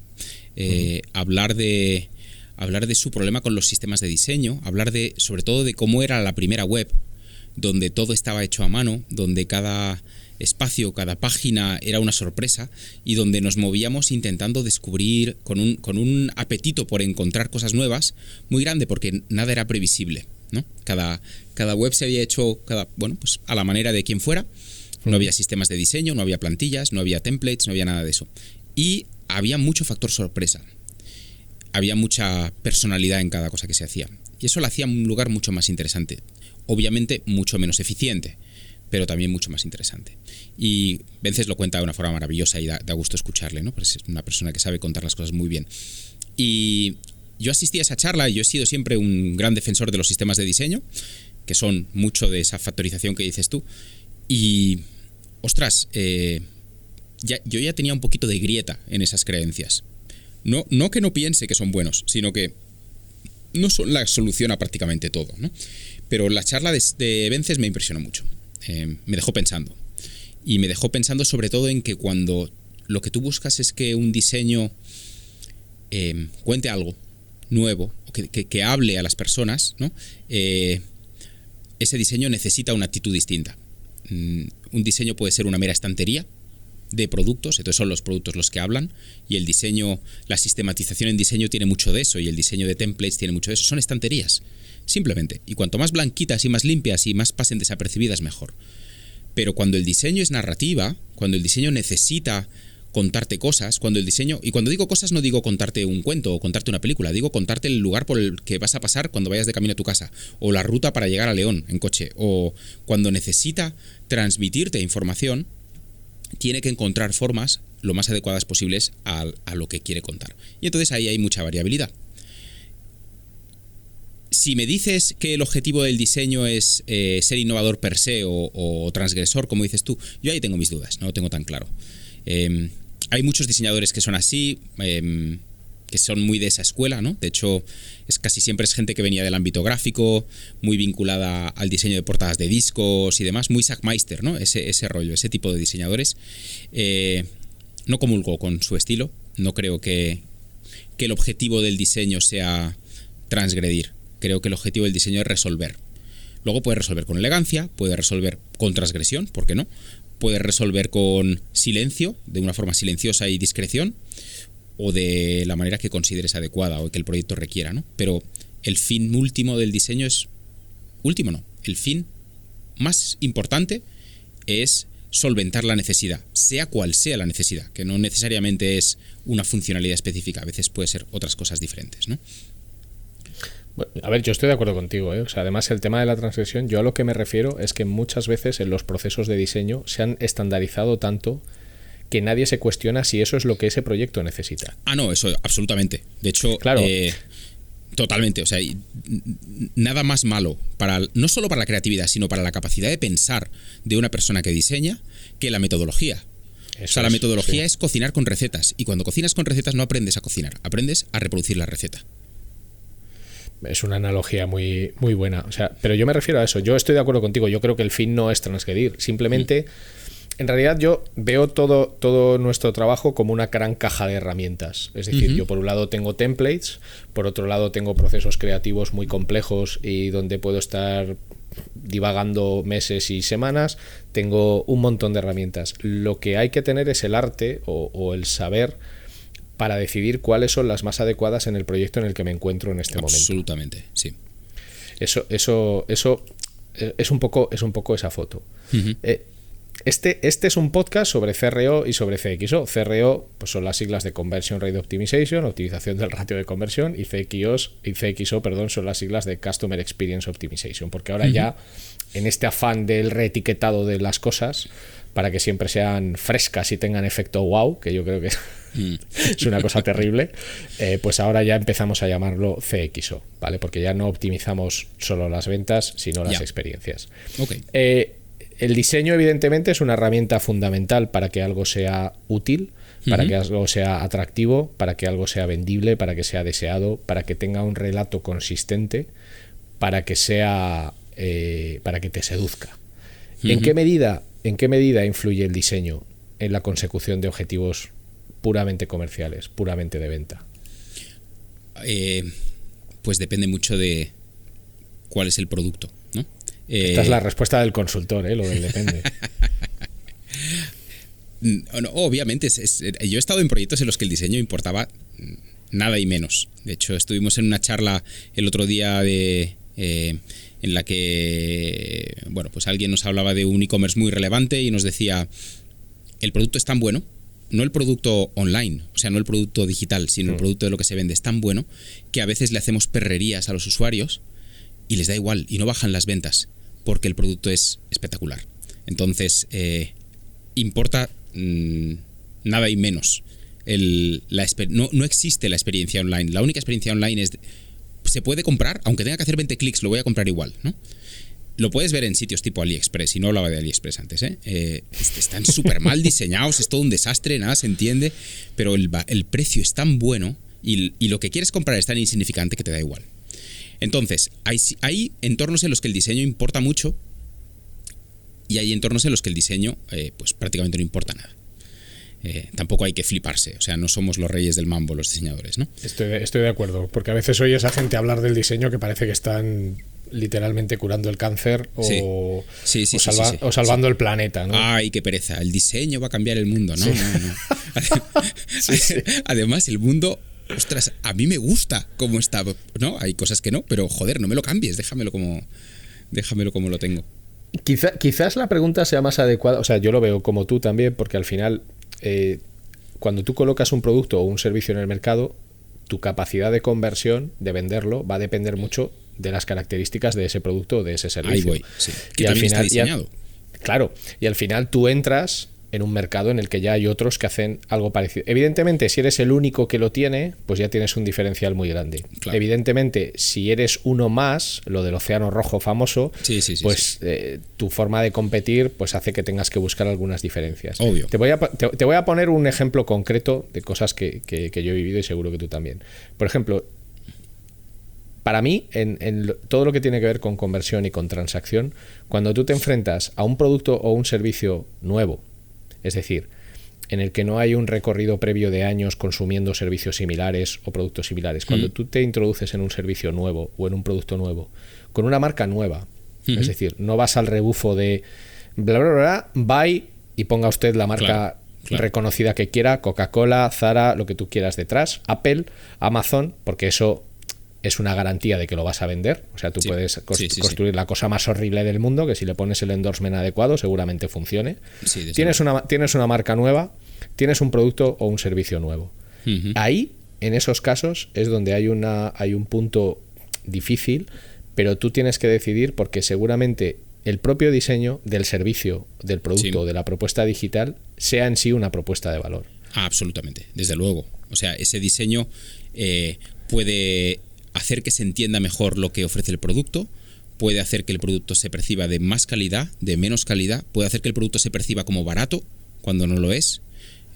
eh, hablar de. hablar de su problema con los sistemas de diseño, hablar de. sobre todo de cómo era la primera web, donde todo estaba hecho a mano, donde cada espacio, cada página era una sorpresa y donde nos movíamos intentando descubrir con un, con un apetito por encontrar cosas nuevas muy grande porque nada era previsible. ¿No? Cada, cada web se había hecho cada, bueno, pues a la manera de quien fuera. No había sistemas de diseño, no había plantillas, no había templates, no había nada de eso. Y había mucho factor sorpresa. Había mucha personalidad en cada cosa que se hacía. Y eso lo hacía un lugar mucho más interesante. Obviamente mucho menos eficiente, pero también mucho más interesante. Y Vences lo cuenta de una forma maravillosa y da, da gusto escucharle, ¿no? Porque es una persona que sabe contar las cosas muy bien. Y yo asistí a esa charla y yo he sido siempre un gran defensor de los sistemas de diseño, que son mucho de esa factorización que dices tú. Y, ostras, eh, yo ya tenía un poquito de grieta en esas creencias. No, no que no piense que son buenos, sino que no son la solución a prácticamente todo. ¿no? Pero la charla de, Vences me impresionó mucho. Eh, me dejó pensando. Y me dejó pensando sobre todo en que cuando lo que tú buscas es que un diseño eh, cuente algo, nuevo, que, hable a las personas, ¿no? Eh, ese diseño necesita una actitud distinta. Mm, un diseño puede ser una mera estantería de productos, entonces son los productos los que hablan, y el diseño, la sistematización en diseño tiene mucho de eso, y el diseño de templates tiene mucho de eso, son estanterías, simplemente. Y cuanto más blanquitas y más limpias y más pasen desapercibidas, mejor. Pero cuando el diseño es narrativa, cuando el diseño necesita contarte cosas, cuando el diseño, y cuando digo cosas no digo contarte un cuento o contarte una película, digo contarte el lugar por el que vas a pasar cuando vayas de camino a tu casa, o la ruta para llegar a León en coche, o cuando necesita transmitirte información, tiene que encontrar formas lo más adecuadas posibles a, lo que quiere contar. Y entonces ahí hay mucha variabilidad. Si me dices que el objetivo del diseño es eh, ser innovador per se o, transgresor, como dices tú, yo ahí tengo mis dudas, no lo tengo tan claro. Em, hay muchos diseñadores que son así, em, que son muy de esa escuela, ¿no? De hecho, es casi siempre es gente que venía del ámbito gráfico, muy vinculada al diseño de portadas de discos y demás, muy Sackmeister, ¿no? Ese, ese rollo, ese tipo de diseñadores. Eh, no comulgo con su estilo, no creo que, que el objetivo del diseño sea transgredir, creo que el objetivo del diseño es resolver. Luego puede resolver con elegancia, puede resolver con transgresión, ¿por qué no? Puedes resolver con silencio, de una forma silenciosa y discreción, o de la manera que consideres adecuada o que el proyecto requiera, ¿no? Pero el fin último del diseño es. Último no. El fin más importante es solventar la necesidad, sea cual sea la necesidad, que no necesariamente es una funcionalidad específica, a veces puede ser otras cosas diferentes, ¿no? A ver, yo estoy de acuerdo contigo. ¿eh? O sea, además, el tema de la transgresión, yo a lo que me refiero es que muchas veces en los procesos de diseño se han estandarizado tanto que nadie se cuestiona si eso es lo que ese proyecto necesita. Ah, no, eso absolutamente. De hecho, claro. Eh, totalmente. O sea, nada más malo para no solo para la creatividad, sino para la capacidad de pensar de una persona que diseña que la metodología. o sea, la metodología es cocinar con recetas. Y cuando cocinas con recetas no aprendes a cocinar, aprendes a reproducir la receta. Es una analogía muy, muy buena. O sea, pero yo me refiero a eso. Yo estoy de acuerdo contigo. Yo creo que el fin no es transgredir. Simplemente, mm. en realidad, yo veo todo, todo nuestro trabajo como una gran caja de herramientas. Es decir, yo por un lado tengo templates, por otro lado tengo procesos creativos muy complejos y donde puedo estar divagando meses y semanas, tengo un montón de herramientas. Lo que hay que tener es el arte o, el saber para decidir cuáles son las más adecuadas en el proyecto en el que me encuentro en este momento. Absolutamente, sí. Eso, eso, eso eh, es un poco, es un poco esa foto. Este, este es un podcast sobre CRO y sobre CXO. CRO pues son las siglas de Conversion Rate Optimization, optimización del ratio de conversión, y CXO, y CXO perdón, son las siglas de Customer Experience Optimization, porque ahora ya en este afán del reetiquetado de las cosas, para que siempre sean frescas y tengan efecto wow, que yo creo que. <laughs> <laughs> es una cosa terrible, eh, pues ahora ya empezamos a llamarlo CXO, ¿vale? Porque ya no optimizamos solo las ventas, sino las experiencias. Okay. Eh, el diseño, evidentemente, es una herramienta fundamental para que algo sea útil, para que algo sea atractivo, para que algo sea vendible, para que sea deseado, para que tenga un relato consistente, para que sea. Eh, para que te seduzca. ¿En qué medida? ¿En qué medida influye el diseño en la consecución de objetivos puramente comerciales, puramente de venta? Eh, pues depende mucho de cuál es el producto. Esta es la eh, respuesta del consultor, ¿eh? lo del depende. <laughs> obviamente, yo he estado en proyectos en los que el diseño importaba nada y menos. De hecho, estuvimos en una charla el otro día de, eh, en la que bueno, pues alguien nos hablaba de un e-commerce muy relevante y nos decía, el producto es tan bueno, no el producto online, o sea, no el producto digital, sino el mm. producto de lo que se vende es tan bueno que a veces le hacemos perrerías a los usuarios y les da igual y no bajan las ventas porque el producto es espectacular. Entonces, eh, importa mm, nada y menos. la, no, no, existe la experiencia online. La única experiencia online es... se puede comprar, aunque tenga que hacer 20 clics, lo voy a comprar igual, ¿no? Lo puedes ver en sitios tipo AliExpress, y no hablaba de AliExpress antes, ¿eh? eh están súper mal diseñados, es todo un desastre, nada se entiende, pero el, precio es tan bueno y, lo que quieres comprar es tan insignificante que te da igual. Entonces, hay, entornos en los que el diseño importa mucho y hay entornos en los que el diseño eh, pues prácticamente no importa nada. Eh, tampoco hay que fliparse, o sea, no somos los reyes del mambo los diseñadores, ¿no? Estoy de, estoy de acuerdo, porque a veces oyes a gente hablar del diseño que parece que están literalmente curando el cáncer o, salvando el planeta. ¿no? Ay, qué pereza. El diseño va a cambiar el mundo. No, no, no. <laughs> <laughs> Además, el mundo ostras, a mí me gusta cómo está, ¿no? Hay cosas que no, pero joder, no me lo cambies, déjamelo como, déjamelo como lo tengo. quizás la pregunta sea más adecuada, o sea, yo lo veo como tú también, porque al final, eh, cuando tú colocas un producto o un servicio en el mercado, tu capacidad de conversión, de venderlo, va a depender mucho de las características de ese producto o de ese servicio. Ahí voy, sí. y al final, diseñado. claro, y al final tú entras en un mercado en el que ya hay otros que hacen algo parecido. Evidentemente, si eres el único que lo tiene, pues ya tienes un diferencial muy grande. Evidentemente, si eres uno más, lo del océano rojo famoso, pues eh, tu forma de competir pues hace que tengas que buscar algunas diferencias. Obvio. Te voy a, te, voy a poner un ejemplo concreto de cosas que, yo he vivido y seguro que tú también. Por ejemplo, para mí, en, en, todo lo que tiene que ver con conversión y con transacción, cuando tú te enfrentas a un producto o un servicio nuevo, es decir, en el que no hay un recorrido previo de años consumiendo servicios similares o productos similares. Cuando tú te introduces en un servicio nuevo o en un producto nuevo, con una marca nueva, es decir, no vas al rebufo de bla, bla, bla, buy y ponga usted la marca reconocida que quiera, Coca-Cola, Zara, lo que tú quieras detrás, Apple, Amazon, porque eso es una garantía de que lo vas a vender. O sea, tú puedes construir la cosa más horrible del mundo, que si le pones el endorsement adecuado seguramente funcione. tienes, una, tienes una marca nueva, tienes un producto o un servicio nuevo. Ahí, en esos casos, es donde hay, una, hay un punto difícil, pero tú tienes que decidir porque seguramente el propio diseño del servicio, del producto, de la propuesta digital, sea en sí una propuesta de valor. absolutamente, desde luego. O sea, ese diseño eh, puede hacer que se entienda mejor lo que ofrece el producto, puede hacer que el producto se perciba de más calidad, de menos calidad, puede hacer que el producto se perciba como barato cuando no lo es.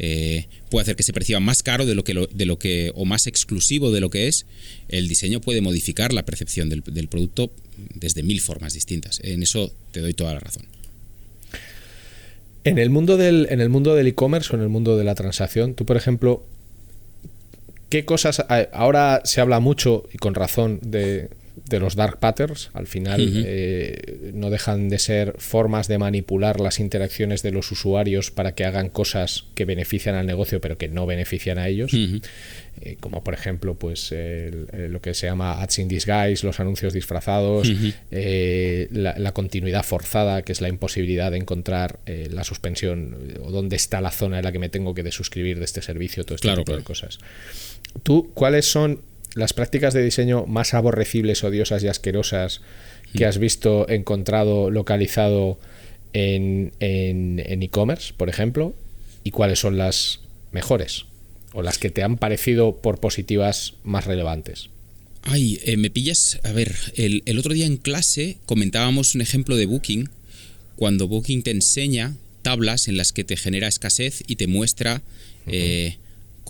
eh, puede hacer que se perciba más caro de lo que, de lo que o más exclusivo de lo que es, el diseño puede modificar la percepción del, del producto desde mil formas distintas. En eso te doy toda la razón. En el mundo del en el mundo del e-commerce o en el mundo de la transacción, tú por ejemplo, ¿qué cosas ahora se habla mucho y con razón de de los dark patterns. Al final eh, no dejan de ser formas de manipular las interacciones de los usuarios para que hagan cosas que benefician al negocio pero que no benefician a ellos. Eh, como por ejemplo pues lo que se llama ads in disguise, los anuncios disfrazados, eh, la, continuidad forzada, que es la imposibilidad de encontrar la suspensión o dónde está la zona en la que me tengo que desuscribir de este servicio, todo este tipo de cosas. ¿Tú cuáles son las prácticas de diseño más aborrecibles, odiosas y asquerosas que has visto, encontrado, localizado en e-commerce, por ejemplo, y cuáles son las mejores o las que te han parecido por positivas más relevantes. Ay, eh, me pillas. A ver, el, otro día en clase comentábamos un ejemplo de Booking, cuando Booking te enseña tablas en las que te genera escasez y te muestra eh,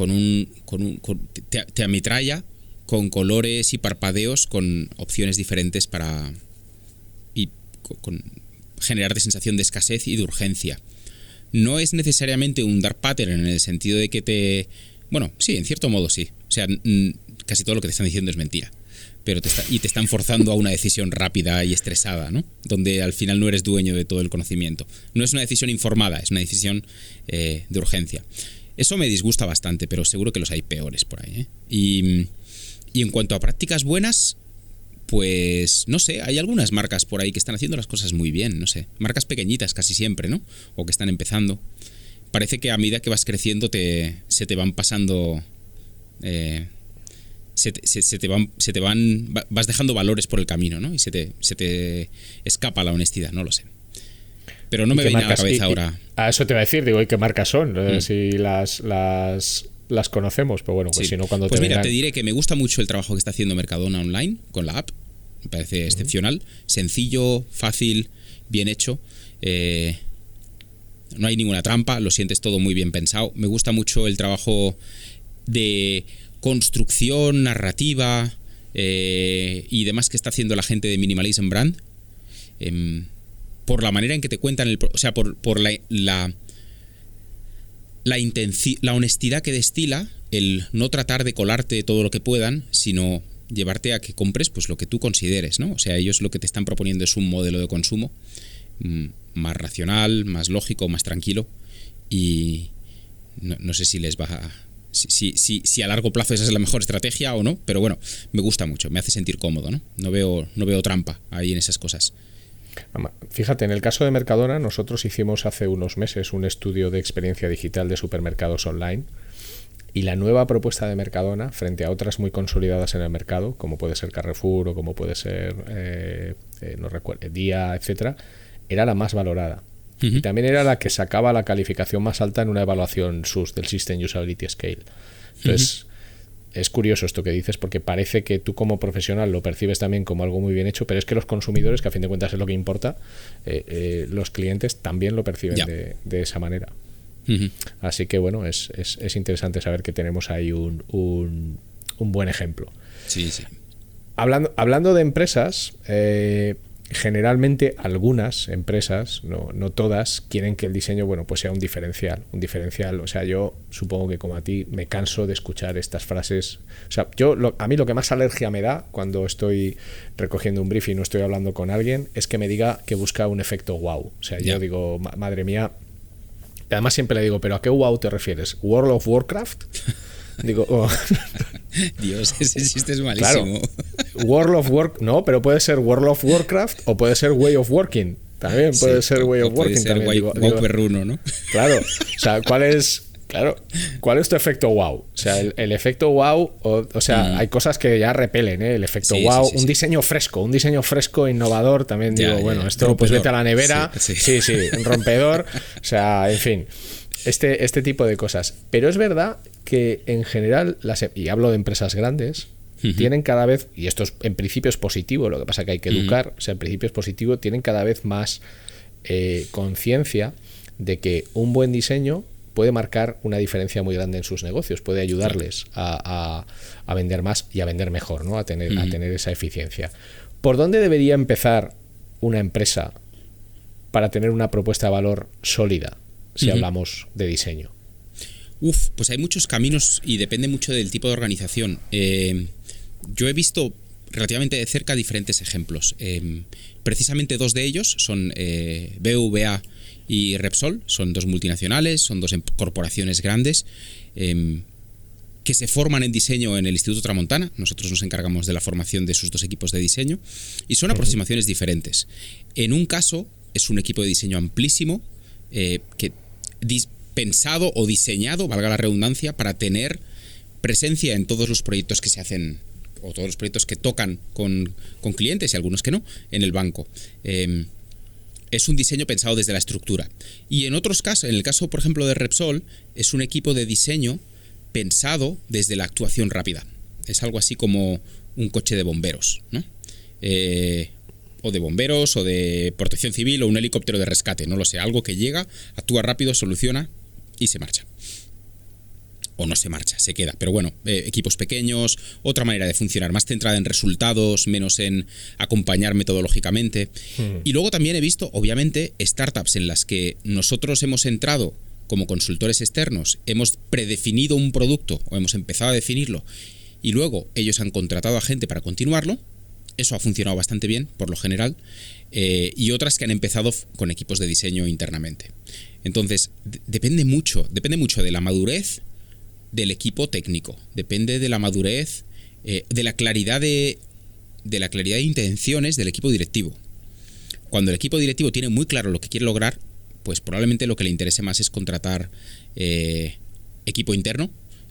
con un. Con un te, te, ametralla con colores y parpadeos con opciones diferentes para y con generarte sensación de escasez y de urgencia. No es necesariamente un dark pattern en el sentido de que te... Bueno, sí, en cierto modo sí. O sea, casi todo lo que te están diciendo es mentira. Pero te y te están forzando a una decisión rápida y estresada, ¿no? Donde al final no eres dueño de todo el conocimiento. No es una decisión informada, es una decisión eh, de urgencia. Eso me disgusta bastante, pero seguro que los hay peores por ahí. ¿eh? Y y en cuanto a prácticas buenas, pues no sé, hay algunas marcas por ahí que están haciendo las cosas muy bien, no sé. Marcas pequeñitas casi siempre, ¿no? O que están empezando. Parece que a medida que vas creciendo te, se te van pasando... Eh, se, te, van, se te van... Vas dejando valores por el camino, ¿no? Y se te, se te escapa la honestidad, no lo sé. Pero no me viene a la cabeza ahora. a eso te va a decir, digo, ¿y qué marcas son? Mm. Si las, las las conocemos, pero bueno, pues si no, cuando pues te mira, te diré que me gusta mucho el trabajo que está haciendo Mercadona Online con la app. Me parece excepcional. Sencillo, fácil, bien hecho. Eh, no hay ninguna trampa, lo sientes todo muy bien pensado. Me gusta mucho el trabajo de construcción, narrativa eh, y demás que está haciendo la gente de Minimalism Brand. Em, por la manera en que te cuentan el. O sea, por, por la la, la honestidad que destila, el no tratar de colarte todo lo que puedan, sino llevarte a que compres pues lo que tú consideres, ¿no? O sea, ellos lo que te están proponiendo es un modelo de consumo mm, más racional, más lógico, más tranquilo y no, sé si les va a, si, si, si, a largo plazo esa es la mejor estrategia o no, pero bueno, me gusta mucho, me hace sentir cómodo, ¿no? No veo, no veo trampa ahí en esas cosas. Fíjate, en el caso de Mercadona, nosotros hicimos hace unos meses un estudio de experiencia digital de supermercados online y la nueva propuesta de Mercadona, frente a otras muy consolidadas en el mercado, como puede ser Carrefour o como puede ser, eh, eh, no recuerdo, Día, etcétera, era la más valorada. Y también era la que sacaba la calificación más alta en una evaluación SUS del System Usability Scale. Entonces, es curioso esto que dices porque parece que tú como profesional lo percibes también como algo muy bien hecho, pero es que los consumidores, que a fin de cuentas es lo que importa, eh, eh, los clientes también lo perciben de, esa manera. Así que bueno, es, es, interesante saber que tenemos ahí un, un, un buen ejemplo. Sí, sí. Hablando, hablando de empresas, eh, generalmente algunas empresas, no, no, todas, quieren que el diseño bueno, pues sea un diferencial. Un diferencial, o sea, yo supongo que como a ti me canso de escuchar estas frases. O sea, yo a mí lo que más alergia me da cuando estoy recogiendo un brief y no estoy hablando con alguien es que me diga que busca un efecto wow. O sea, yo digo, madre mía. Además siempre le digo, pero ¿a qué wow te refieres? ¿World of Warcraft? <laughs> Digo, oh. <laughs> Dios, ese chiste es malísimo. World of Work, no, pero puede ser World of Warcraft o puede ser Way of Working. También puede ser Way of Working. Puede ser perruno, ¿no? Claro, o sea, ¿cuál es, claro, ¿cuál es tu efecto wow? O sea, el, efecto wow, o, sea, mm. hay cosas que ya repelen, ¿eh? El efecto wow, un diseño fresco, un diseño fresco, innovador, también digo, bueno, esto pues vete a la nevera, sí, sí, sí, rompedor, o sea, en fin. Este, este tipo de cosas. Pero es verdad que en general, las, y hablo de empresas grandes, tienen cada vez, y esto es, en principio es positivo, lo que pasa que hay que educar, o sea, en principio es positivo, tienen cada vez más eh, conciencia de que un buen diseño puede marcar una diferencia muy grande en sus negocios, puede ayudarles a, vender más y a vender mejor, ¿no? a, tener, a tener esa eficiencia. ¿Por dónde debería empezar una empresa para tener una propuesta de valor sólida si hablamos de diseño? Uf, pues hay muchos caminos y depende mucho del tipo de organización. Eh, yo he visto relativamente de cerca diferentes ejemplos. Eh, precisamente dos de ellos son eh, BVA y Repsol, son dos multinacionales, son dos em, corporaciones grandes que se forman en diseño en el Instituto Tramontana. Nosotros nos encargamos de la formación de sus dos equipos de diseño y son aproximaciones diferentes. En un caso es un equipo de diseño amplísimo que pensado o diseñado, valga la redundancia, para tener presencia en todos los proyectos que se hacen o todos los proyectos que tocan con, clientes y algunos que no en el banco. Em, es un diseño pensado desde la estructura. Y en otros casos, en el caso, por ejemplo, de Repsol, es un equipo de diseño pensado desde la actuación rápida. Es algo así como un coche de bomberos, ¿no? Eh, o de bomberos, o de protección civil, o un helicóptero de rescate, no lo sé, algo que llega, actúa rápido, soluciona y se marcha. O no se marcha, se queda. Pero bueno, eh, equipos pequeños, otra manera de funcionar, más centrada en resultados, menos en acompañar metodológicamente. Hmm. Y luego también he visto, obviamente, startups en las que nosotros hemos entrado como consultores externos, hemos predefinido un producto o hemos empezado a definirlo y luego ellos han contratado a gente para continuarlo. Eso ha funcionado bastante bien, por lo general. Eh, y otras que han empezado con equipos de diseño internamente. Entonces, depende mucho, depende mucho de la madurez del equipo técnico, depende de la madurez, eh, de la claridad de, de la claridad de intenciones del equipo directivo. Cuando el equipo directivo tiene muy claro lo que quiere lograr, pues probablemente lo que le interese más es contratar eh, equipo interno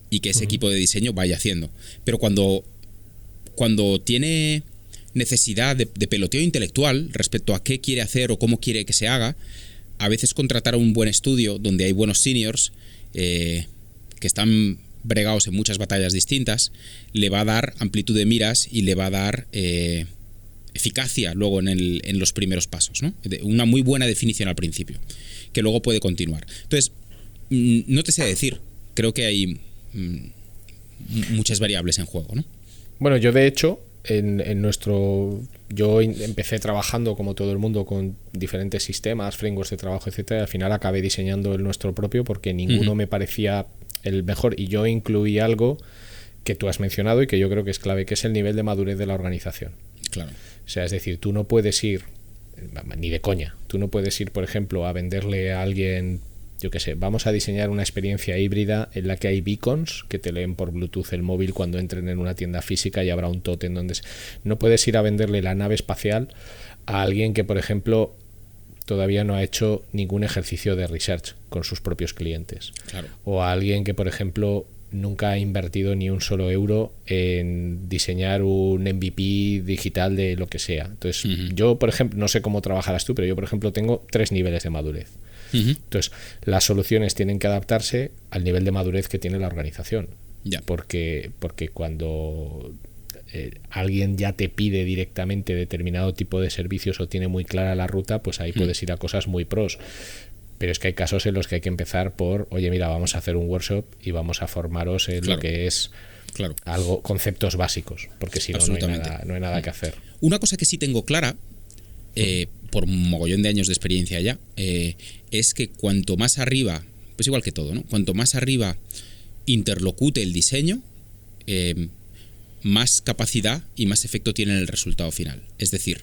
y que ese equipo de diseño vaya haciendo. Pero cuando, cuando tiene necesidad de, peloteo intelectual respecto a qué quiere hacer o cómo quiere que se haga, a veces contratar a un buen estudio donde hay buenos seniors eh, que están bregados en muchas batallas distintas, le va a dar amplitud de miras y le va a dar eh, eficacia luego en, los primeros pasos. ¿no? Una muy buena definición al principio, que luego puede continuar. Entonces, mm, no te sé decir, creo que hay mm, muchas variables en juego. ¿no? Bueno, yo de hecho en, nuestro. Yo empecé trabajando, como todo el mundo, con diferentes sistemas, frameworks de trabajo, etcétera. Y al final acabé diseñando el nuestro propio porque ninguno me parecía el mejor. Y yo incluí algo que tú has mencionado y que yo creo que es clave, que es el nivel de madurez de la organización. Claro. O sea, es decir, tú no puedes ir, ni de coña, tú no puedes ir, por ejemplo, a venderle a alguien yo qué sé, vamos a diseñar una experiencia híbrida en la que hay beacons que te leen por Bluetooth el móvil cuando entren en una tienda física y habrá un totem donde no puedes ir a venderle la nave espacial a alguien que, por ejemplo, todavía no ha hecho ningún ejercicio de research con sus propios clientes. O a alguien que, por ejemplo, nunca ha invertido ni un solo euro en diseñar un MVP digital de lo que sea. Entonces, yo, por ejemplo, no sé cómo trabajarás tú, pero yo, por ejemplo, tengo tres niveles de madurez. Entonces, las soluciones tienen que adaptarse al nivel de madurez que tiene la organización. Ya. Porque, porque cuando eh, alguien ya te pide directamente determinado tipo de servicios o tiene muy clara la ruta, pues ahí puedes ir a cosas muy pros. Pero es que hay casos en los que hay que empezar por, oye, mira, vamos a hacer un workshop y vamos a formaros en lo que es claro. algo, conceptos básicos, porque si no, no hay nada, no hay nada que hacer. Una cosa que sí tengo clara, eh, por un mogollón de años de experiencia ya, eh, es que cuanto más arriba, pues igual que todo, ¿no? Cuanto más arriba interlocute el diseño, eh, más capacidad y más efecto tiene en el resultado final. Es decir,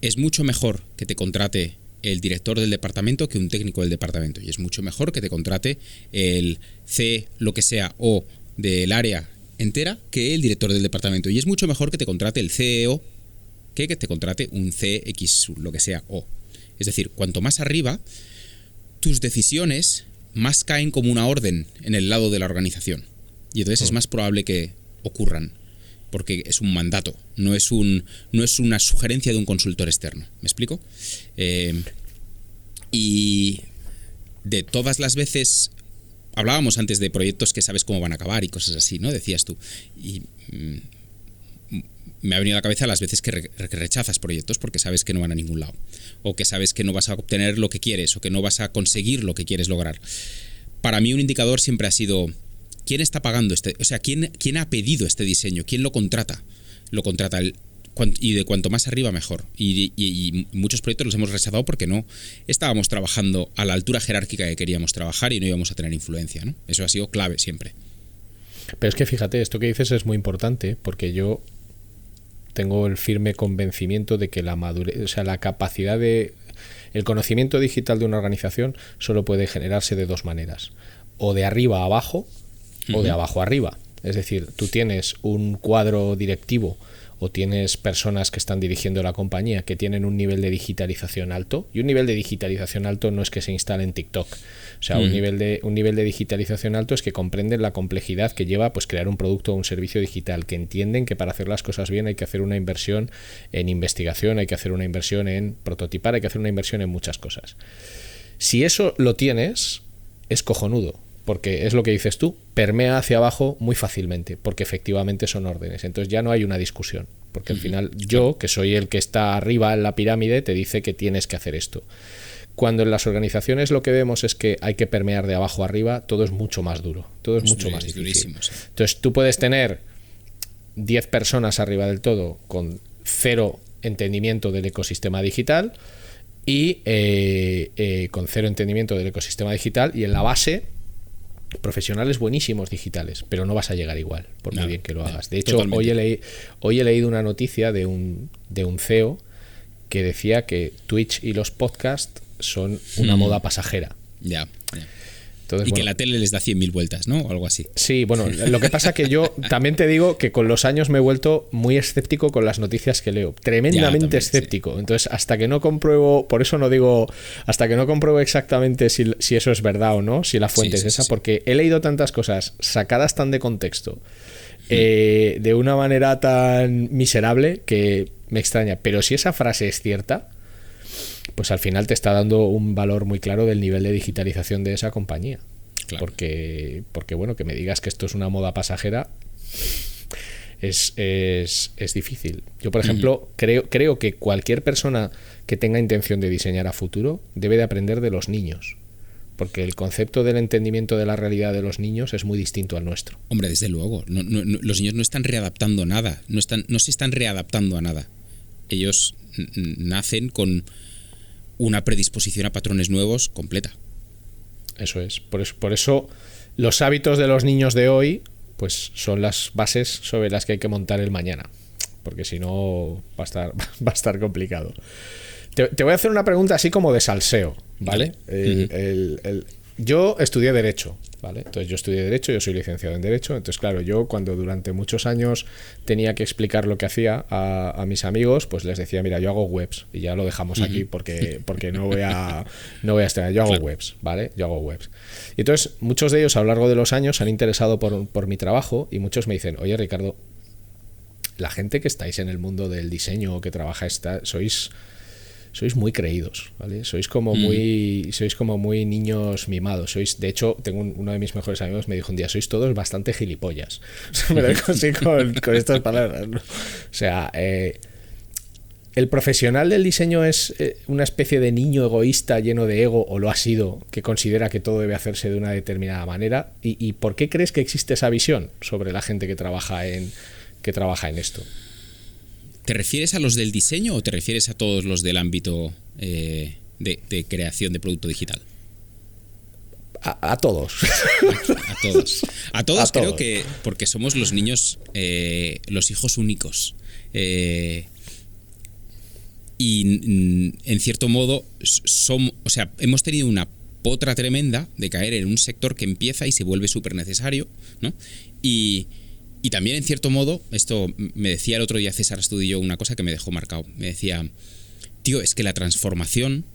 es mucho mejor que te contrate el director del departamento que un técnico del departamento. Y es mucho mejor que te contrate el C, lo que sea, o del área entera que el director del departamento. Y es mucho mejor que te contrate el CEO que que te contrate un CX, lo que sea, O. Es decir, cuanto más arriba, tus decisiones más caen como una orden en el lado de la organización. Y entonces es más probable que ocurran, porque es un mandato, no es, un, no es una sugerencia de un consultor externo. ¿Me explico? Eh, y de todas las veces hablábamos antes de proyectos que sabes cómo van a acabar y cosas así, ¿no? Decías tú. Y mm, me ha venido a la cabeza las veces que, rechazas proyectos porque sabes que no van a ningún lado, o que sabes que no vas a obtener lo que quieres, o que no vas a conseguir lo que quieres lograr. para mí un indicador siempre ha sido quién está pagando este, o sea, quién, quién ha pedido este diseño, quién lo contrata. Lo contrata y de cuanto más arriba mejor. Y, muchos proyectos los hemos rechazado porque no estábamos trabajando a la altura jerárquica que queríamos trabajar y no íbamos a tener influencia. ¿no? Eso ha sido clave siempre. Pero es que fíjate, esto que dices es muy importante porque yo tengo el firme convencimiento de que la madurez, o sea, la capacidad de el conocimiento digital de una organización solo puede generarse de dos maneras, o de arriba a abajo o de abajo a arriba. Es decir, tú tienes un cuadro directivo o tienes personas que están dirigiendo la compañía que tienen un nivel de digitalización alto, y un nivel de digitalización alto no es que se instale en TikTok, o sea, un, nivel de, un nivel de digitalización alto es que comprenden la complejidad que lleva pues, crear un producto o un servicio digital, que entienden que para hacer las cosas bien hay que hacer una inversión en investigación, hay que hacer una inversión en prototipar, hay que hacer una inversión en muchas cosas. Si eso lo tienes, es cojonudo, porque es lo que dices tú, permea hacia abajo muy fácilmente, porque efectivamente son órdenes. Entonces ya no hay una discusión, porque al final yo, que soy el que está arriba en la pirámide, te dice que tienes que hacer esto. Cuando en las organizaciones lo que vemos es que hay que permear de abajo arriba, todo es mucho más duro, todo es, mucho más difícil. Entonces tú puedes tener 10 personas arriba del todo con cero entendimiento del ecosistema digital y eh, eh, con cero entendimiento del ecosistema digital y en la base profesionales buenísimos digitales, pero no vas a llegar igual, por muy bien que lo hagas. De hecho, hoy he, hoy he, leído una noticia de un, de un CEO que decía que Twitch y los podcasts son una mm. moda pasajera. Ya y que la tele les da 100.000 vueltas, ¿no? O algo así. Sí, bueno, lo que pasa que yo también te digo que con los años me he vuelto muy escéptico con las noticias que leo. Tremendamente escéptico. Entonces, hasta que no compruebo, por eso no digo, hasta que no compruebo exactamente si, eso es verdad o no, si la fuente es esa, porque he leído tantas cosas sacadas tan de contexto, eh, de una manera tan miserable que me extraña. Pero si esa frase es cierta, pues al final te está dando un valor muy claro del nivel de digitalización de esa compañía. Porque, porque, bueno, que me digas que esto es una moda pasajera es, difícil. Yo, por ejemplo, creo, creo que cualquier persona que tenga intención de diseñar a futuro debe de aprender de los niños. Porque el concepto del entendimiento de la realidad de los niños es muy distinto al nuestro. Hombre, desde luego. los niños no están readaptando nada. No, están, no se están readaptando a nada. Ellos nacen con una predisposición a patrones nuevos completa. Eso es. Por eso, por eso los hábitos de los niños de hoy pues son las bases sobre las que hay que montar el mañana. Porque si no va a estar, <laughs> va a estar complicado. Te, voy a hacer una pregunta así como de salseo, ¿vale? el, yo estudié Derecho, ¿vale? Entonces yo estudié Derecho, yo soy licenciado en Derecho, entonces claro, yo cuando durante muchos años tenía que explicar lo que hacía a, mis amigos, pues les decía, mira, yo hago webs, y ya lo dejamos aquí porque, porque no voy a no voy a estar, yo hago webs, ¿vale? Yo hago webs. Y entonces muchos de ellos a lo largo de los años se han interesado por, por mi trabajo y muchos me dicen, oye Ricardo, la gente que estáis en el mundo del diseño o que trabaja esta, sois sois muy creídos, ¿vale? Sois como mm. muy sois como muy niños mimados. Sois, de hecho, tengo uno de mis mejores amigos me dijo un día, sois todos bastante gilipollas. <laughs> me lo dijo así con, estas palabras. O sea, eh, ¿El profesional del diseño es eh, una especie de niño egoísta lleno de ego, o lo ha sido, que considera que todo debe hacerse de una determinada manera? ¿Y, y por qué crees que existe esa visión sobre la gente que trabaja en, que trabaja en esto? ¿Te refieres a los del diseño o te refieres a todos los del ámbito eh, de, creación de producto digital? A, todos. A, todos. A todos <laughs> creo que porque somos los niños, eh, los hijos únicos. Eh, y en cierto modo, somos, o sea, hemos tenido una potra tremenda de caer en un sector que empieza y se vuelve súper necesario, ¿no? Y, y también, en cierto modo, esto me decía el otro día César Estudio una cosa que me dejó marcado. Me decía, tío, es que la transformación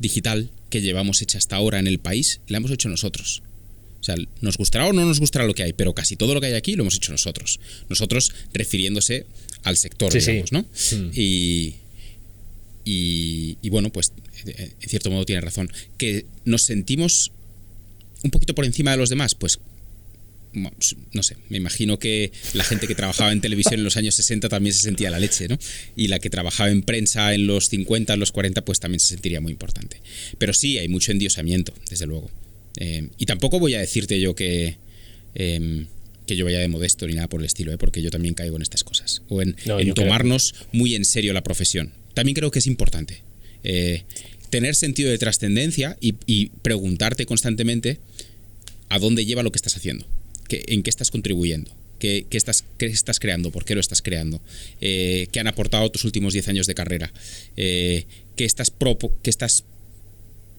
digital que llevamos hecha hasta ahora en el país, la hemos hecho nosotros. O sea, nos gustará o no nos gustará lo que hay, pero casi todo lo que hay aquí lo hemos hecho nosotros. Nosotros refiriéndose al sector, digamos, ¿no? Hmm. Y, y, y, bueno, pues en cierto modo tiene razón. Que nos sentimos un poquito por encima de los demás, pues, no sé, me imagino que la gente que trabajaba en televisión en los años 60 también se sentía la leche, ¿no? Y la que trabajaba en prensa en los 50, en los 40, pues también se sentiría muy importante. Pero sí, hay mucho endiosamiento, desde luego. Eh, y tampoco voy a decirte yo que, em, que yo vaya de modesto ni nada por el estilo, ¿eh? porque yo también caigo en estas cosas. O en, tomarnos muy en serio la profesión. También creo que es importante. Eh, tener sentido de trascendencia y, preguntarte constantemente a dónde lleva lo que estás haciendo, en qué estás contribuyendo. ¿Qué, estás, estás, creando? ¿Por qué lo estás creando? ¿Qué han aportado tus últimos 10 años de carrera? ¿Qué estás, qué estás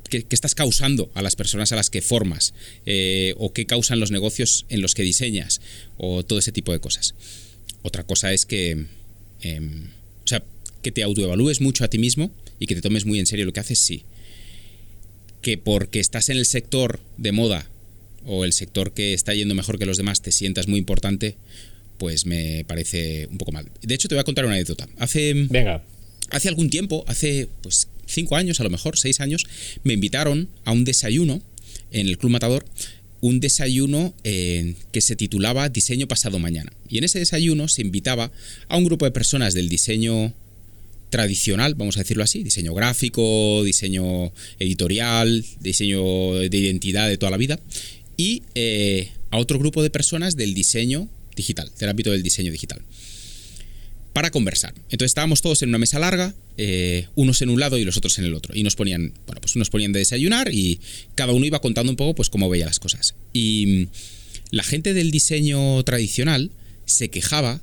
¿Qué, estás causando a las personas a las que formas? Eh, ¿O qué causan los negocios en los que diseñas? O todo ese tipo de cosas. Otra cosa es que, em, o sea, que te autoevalúes mucho a ti mismo y que te tomes muy en serio lo que haces, sí. Que porque estás en el sector de moda o el sector que está yendo mejor que los demás te sientas muy importante, pues me parece un poco mal. De hecho, te voy a contar una anécdota. Hace. Venga. Hace algún tiempo, hace pues cinco años, a lo mejor seis años, me invitaron a un desayuno en el Club Matador, un desayuno eh, que se titulaba Diseño Pasado Mañana. Y en ese desayuno se invitaba a un grupo de personas del diseño tradicional, vamos a decirlo así, diseño gráfico, diseño editorial, diseño de identidad de toda la vida, y eh, a otro grupo de personas del diseño digital, del ámbito del diseño digital para conversar. Entonces estábamos todos en una mesa larga, eh, unos en un lado y los otros en el otro. Y nos ponían, bueno, pues nos ponían de desayunar y cada uno iba contando un poco pues cómo veía las cosas. Y mm, la gente del diseño tradicional se quejaba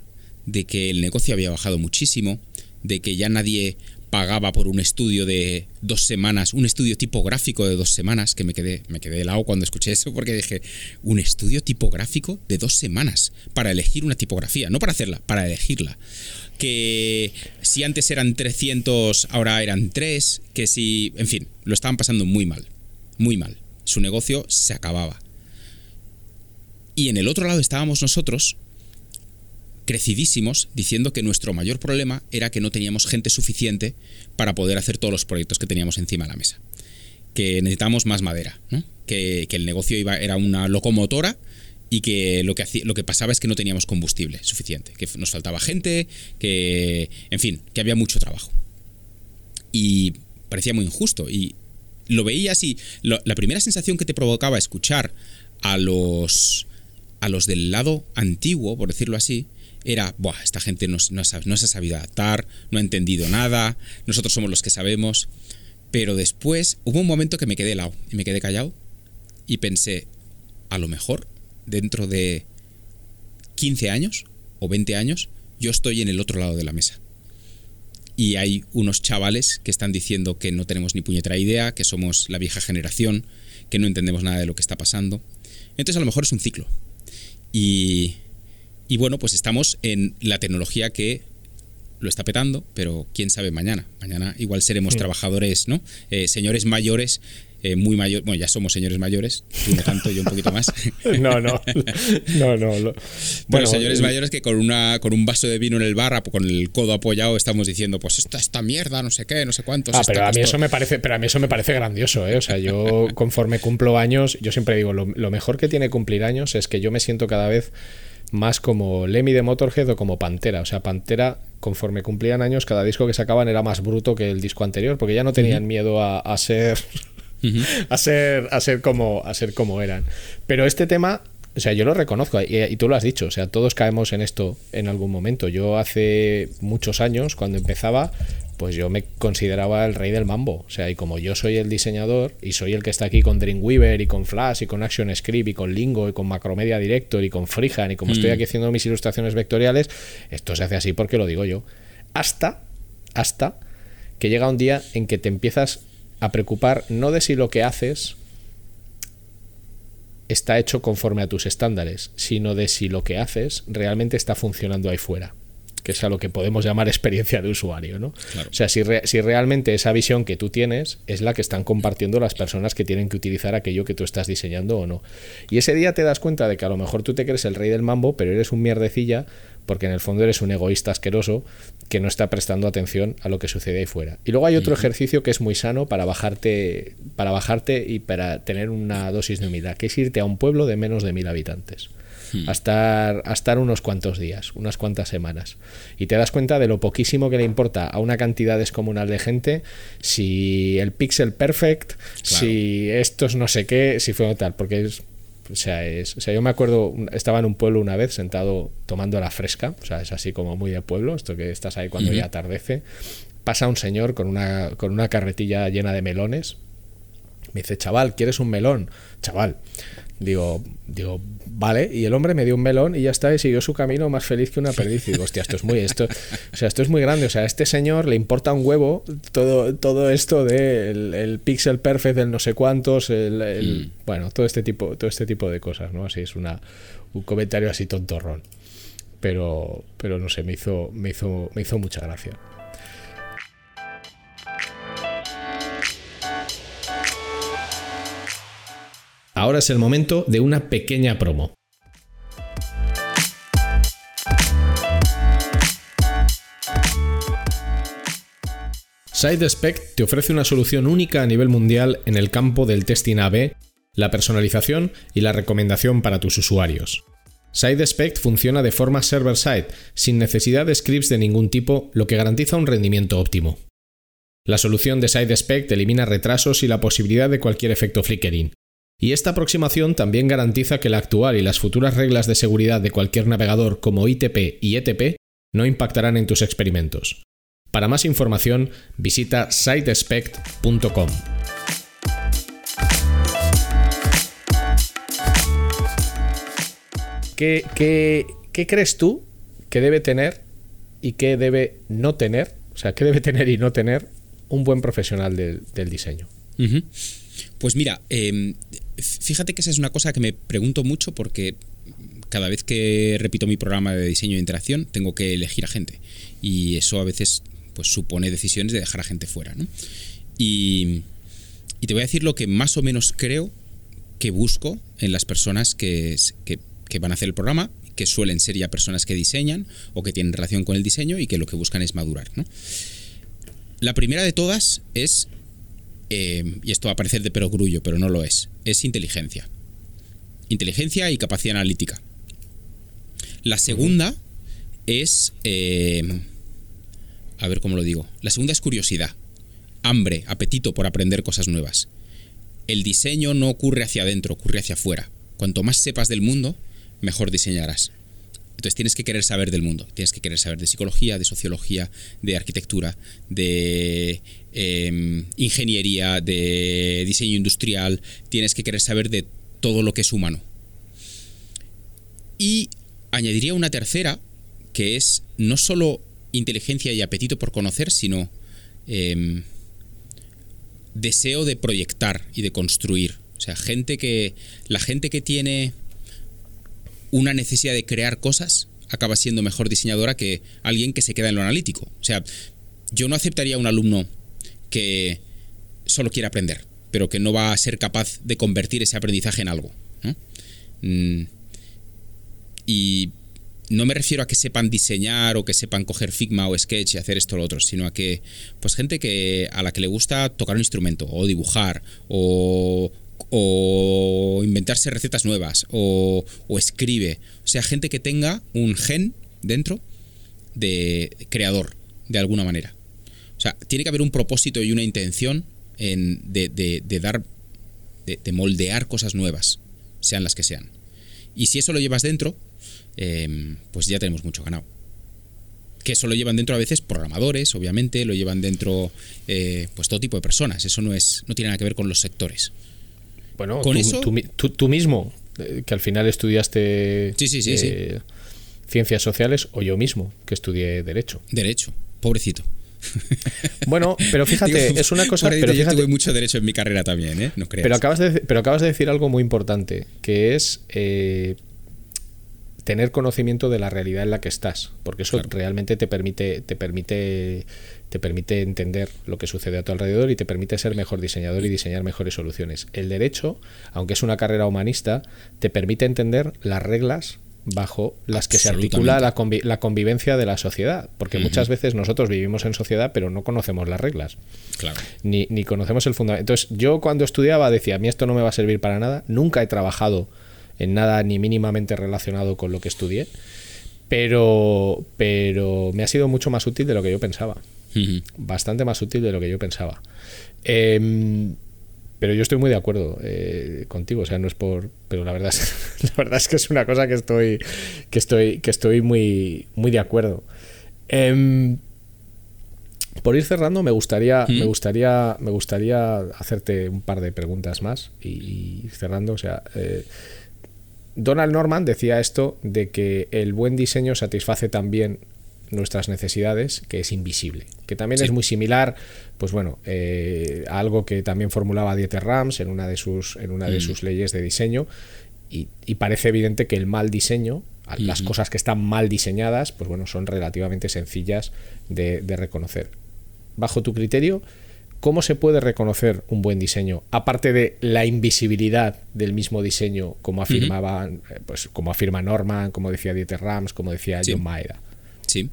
de que el negocio había bajado muchísimo, de que ya nadie pagaba por un estudio de dos semanas, un estudio tipográfico de dos semanas, que me quedé, me quedé helado cuando escuché eso, porque dije, un estudio tipográfico de dos semanas para elegir una tipografía, no para hacerla, para elegirla. Que si antes eran 300, ahora eran 3, que si, en fin, lo estaban pasando muy mal, muy mal. Su negocio se acababa. Y en el otro lado estábamos nosotros, crecidísimos diciendo que nuestro mayor problema era que no teníamos gente suficiente para poder hacer todos los proyectos que teníamos encima de la mesa. Que necesitábamos más madera, que, el negocio iba, era una locomotora y que lo que, lo que pasaba es que no teníamos combustible suficiente, que nos faltaba gente, que, en fin, que había mucho trabajo. Y parecía muy injusto. Y lo veía así. la primera sensación que te provocaba escuchar a los, a los del lado antiguo, por decirlo así, era, Buah, esta gente no, no, se ha sabido adaptar, no ha entendido nada, nosotros somos los que sabemos. Pero después hubo un momento que me quedé helado y me quedé callado y pensé, a lo mejor dentro de 15 años o 20 años yo estoy en el otro lado de la mesa. Y hay unos chavales que están diciendo que no tenemos ni puñetera idea, que somos la vieja generación, que no entendemos nada de lo que está pasando. Entonces a lo mejor es un ciclo. Y y bueno, pues estamos en la tecnología que lo está petando, pero quién sabe mañana. Mañana igual seremos trabajadores, ¿no? Eh, señores mayores eh, muy mayores, bueno, ya somos señores mayores, tú no tanto, yo un poquito más. <laughs> no, no, no, no. Bueno, señores eh, mayores que con, una, con un vaso de vino en el bar, con el codo apoyado, estamos diciendo, pues esta, esta mierda, no sé qué, no sé cuántos. Ah, pero a mí eso me parece, pero a mí eso me parece grandioso, ¿eh? O sea, yo <laughs> conforme cumplo años, yo siempre digo, lo, lo mejor que tiene cumplir años es que yo me siento cada vez más como Lemmy de Motorhead o como Pantera. O sea, Pantera, conforme cumplían años, cada disco que sacaban era más bruto que el disco anterior, porque ya no tenían miedo a, ser. <laughs> a ser. a ser como. a ser como eran. Pero este tema. O sea, yo lo reconozco y, y, tú lo has dicho, o sea, todos caemos en esto en algún momento. Yo hace muchos años, cuando empezaba, pues yo me consideraba el rey del mambo. O sea, y como yo soy el diseñador y soy el que está aquí con Dreamweaver y con Flash y con ActionScript y con Lingo y con Macromedia Director y con Freehand y como estoy mm. aquí haciendo mis ilustraciones vectoriales, esto se hace así porque lo digo yo. Hasta, hasta que llega un día en que te empiezas a preocupar no de si lo que haces está hecho conforme a tus estándares, sino de si lo que haces realmente está funcionando ahí fuera que es a lo que podemos llamar experiencia de usuario, ¿no? O sea, si, si realmente esa visión que tú tienes es la que están compartiendo las personas que tienen que utilizar aquello que tú estás diseñando o no. Y ese día te das cuenta de que a lo mejor tú te crees el rey del mambo, pero eres un mierdecilla porque en el fondo eres un egoísta asqueroso que no está prestando atención a lo que sucede ahí fuera. Y luego hay otro ejercicio que es muy sano para bajarte, para bajarte y para tener una dosis de humildad, que es irte a un pueblo de menos de mil habitantes. Hmm. a, estar, a estar unos cuantos días, unas cuantas semanas. Y te das cuenta de lo poquísimo que le importa a una cantidad descomunal de gente si el pixel perfect, si estos no sé qué, si fue tal, porque es, o sea, es, o sea, yo me acuerdo, estaba en un pueblo una vez sentado tomando la fresca, o sea, es así como muy de pueblo, esto que estás ahí cuando ya atardece. Pasa un señor con una, con una carretilla llena de melones. Me dice, chaval, ¿quieres un melón? Chaval, Digo, digo, vale, y el hombre me dio un melón y ya está, y siguió su camino más feliz que una perdiz. Y digo, hostia, esto es muy, esto, o sea, esto es muy grande. O sea, a este señor le importa un huevo todo, todo esto de el, pixel perfect del no sé cuántos, el, mm. bueno, todo este tipo, todo este tipo de cosas, ¿no? Así es una, un comentario así tontorrón. Pero, pero no sé, me hizo, me hizo, me hizo mucha gracia. Ahora es el momento de una pequeña promo. SideSpec te ofrece una solución única a nivel mundial en el campo del testing AB, la personalización y la recomendación para tus usuarios. SideSpec funciona de forma server-side, sin necesidad de scripts de ningún tipo, lo que garantiza un rendimiento óptimo. La solución de SideSpec elimina retrasos y la posibilidad de cualquier efecto flickering, y esta aproximación también garantiza que la actual y las futuras reglas de seguridad de cualquier navegador como ITP y ETP no impactarán en tus experimentos. Para más información, visita sitespect.com. ¿Qué, ¿Qué, crees tú que debe tener y qué debe no tener? O sea, ¿qué debe tener y no tener un buen profesional del, diseño? Pues mira, em, fíjate que esa es una cosa que me pregunto mucho porque cada vez que repito mi programa de diseño de interacción tengo que elegir a gente y eso a veces pues supone decisiones de dejar a gente fuera. Y, te voy a decir lo que más o menos creo que busco en las personas que, van a hacer el programa, que suelen ser ya personas que diseñan o que tienen relación con el diseño y que lo que buscan es madurar. La primera de todas es eh, y esto va a parecer de perogrullo, pero no lo es, es inteligencia. Inteligencia y capacidad analítica. La segunda es... Eh, a ver cómo lo digo. La segunda es curiosidad. Hambre, apetito por aprender cosas nuevas. El diseño no ocurre hacia adentro, ocurre hacia afuera. Cuanto más sepas del mundo, mejor diseñarás. Entonces tienes que querer saber del mundo, tienes que querer saber de psicología, de sociología, de arquitectura, de em, ingeniería, de diseño industrial, tienes que querer saber de todo lo que es humano. Y añadiría una tercera, que es no solo inteligencia y apetito por conocer, sino em, deseo de proyectar y de construir. O sea, gente que. La gente que tiene una necesidad de crear cosas acaba siendo mejor diseñadora que alguien que se queda en lo analítico. O sea, yo no aceptaría a un alumno que solo quiere aprender, pero que no va a ser capaz de convertir ese aprendizaje en algo. Mm. Y no me refiero a que sepan diseñar o que sepan coger Figma o Sketch y hacer esto o lo otro, sino a que, pues gente que a la que le gusta tocar un instrumento o dibujar o, o inventarse recetas nuevas o, escribe. O sea, gente que tenga un gen dentro de creador, de alguna manera. O sea, tiene que haber un propósito y una intención en, de, dar, de, moldear cosas nuevas, sean las que sean. Y si eso lo llevas dentro, em, pues ya tenemos mucho ganado. Que eso lo llevan dentro a veces programadores, obviamente, lo llevan dentro eh, pues todo tipo de personas. Eso no es, no tiene nada que ver con los sectores. Bueno, tú, mismo, eh, que al final estudiaste eh, ciencias sociales, o yo mismo, que estudié Derecho. Derecho, pobrecito. <laughs> Bueno, pero fíjate, es una cosa. Pero yo tuve mucho derecho en mi carrera también, ¿eh? No Pero acabas de, pero acabas de decir algo muy importante, que es tener conocimiento de la realidad en la que estás, porque eso realmente te permite, te permite te permite entender lo que sucede a tu alrededor y te permite ser mejor diseñador y diseñar mejores soluciones. El derecho, aunque es una carrera humanista, te permite entender las reglas bajo las que se articula la, convivencia de la sociedad, porque muchas veces nosotros vivimos en sociedad pero no conocemos las reglas, claro. ni, conocemos el fundamento. Entonces yo cuando estudiaba decía, a mí esto no me va a servir para nada, nunca he trabajado en nada ni mínimamente relacionado con lo que estudié, pero, pero me ha sido mucho más útil de lo que yo pensaba. Bastante más útil de lo que yo pensaba. Em, pero yo estoy muy de acuerdo eh, contigo, o sea, no es por. Pero la verdad es, <laughs> la verdad es que es una cosa que estoy. que estoy. que estoy muy. muy de acuerdo. Em, por ir cerrando, me gustaría, me gustaría, me gustaría hacerte un par de preguntas más y, cerrando, o sea, eh, Donald Norman decía esto de que el buen diseño satisface también nuestras necesidades, que es invisible, que también es muy similar, pues bueno, eh, a algo que también formulaba Dieter Rams en una de sus, en una de mm. sus leyes de diseño, y, parece evidente que el mal diseño, las cosas que están mal diseñadas, pues bueno, son relativamente sencillas de, reconocer. Bajo tu criterio, ¿cómo se puede reconocer un buen diseño? Aparte de la invisibilidad del mismo diseño, como afirmaban, eh, pues como afirma Norman, como decía Dieter Rams, como decía John Maeda. Sí.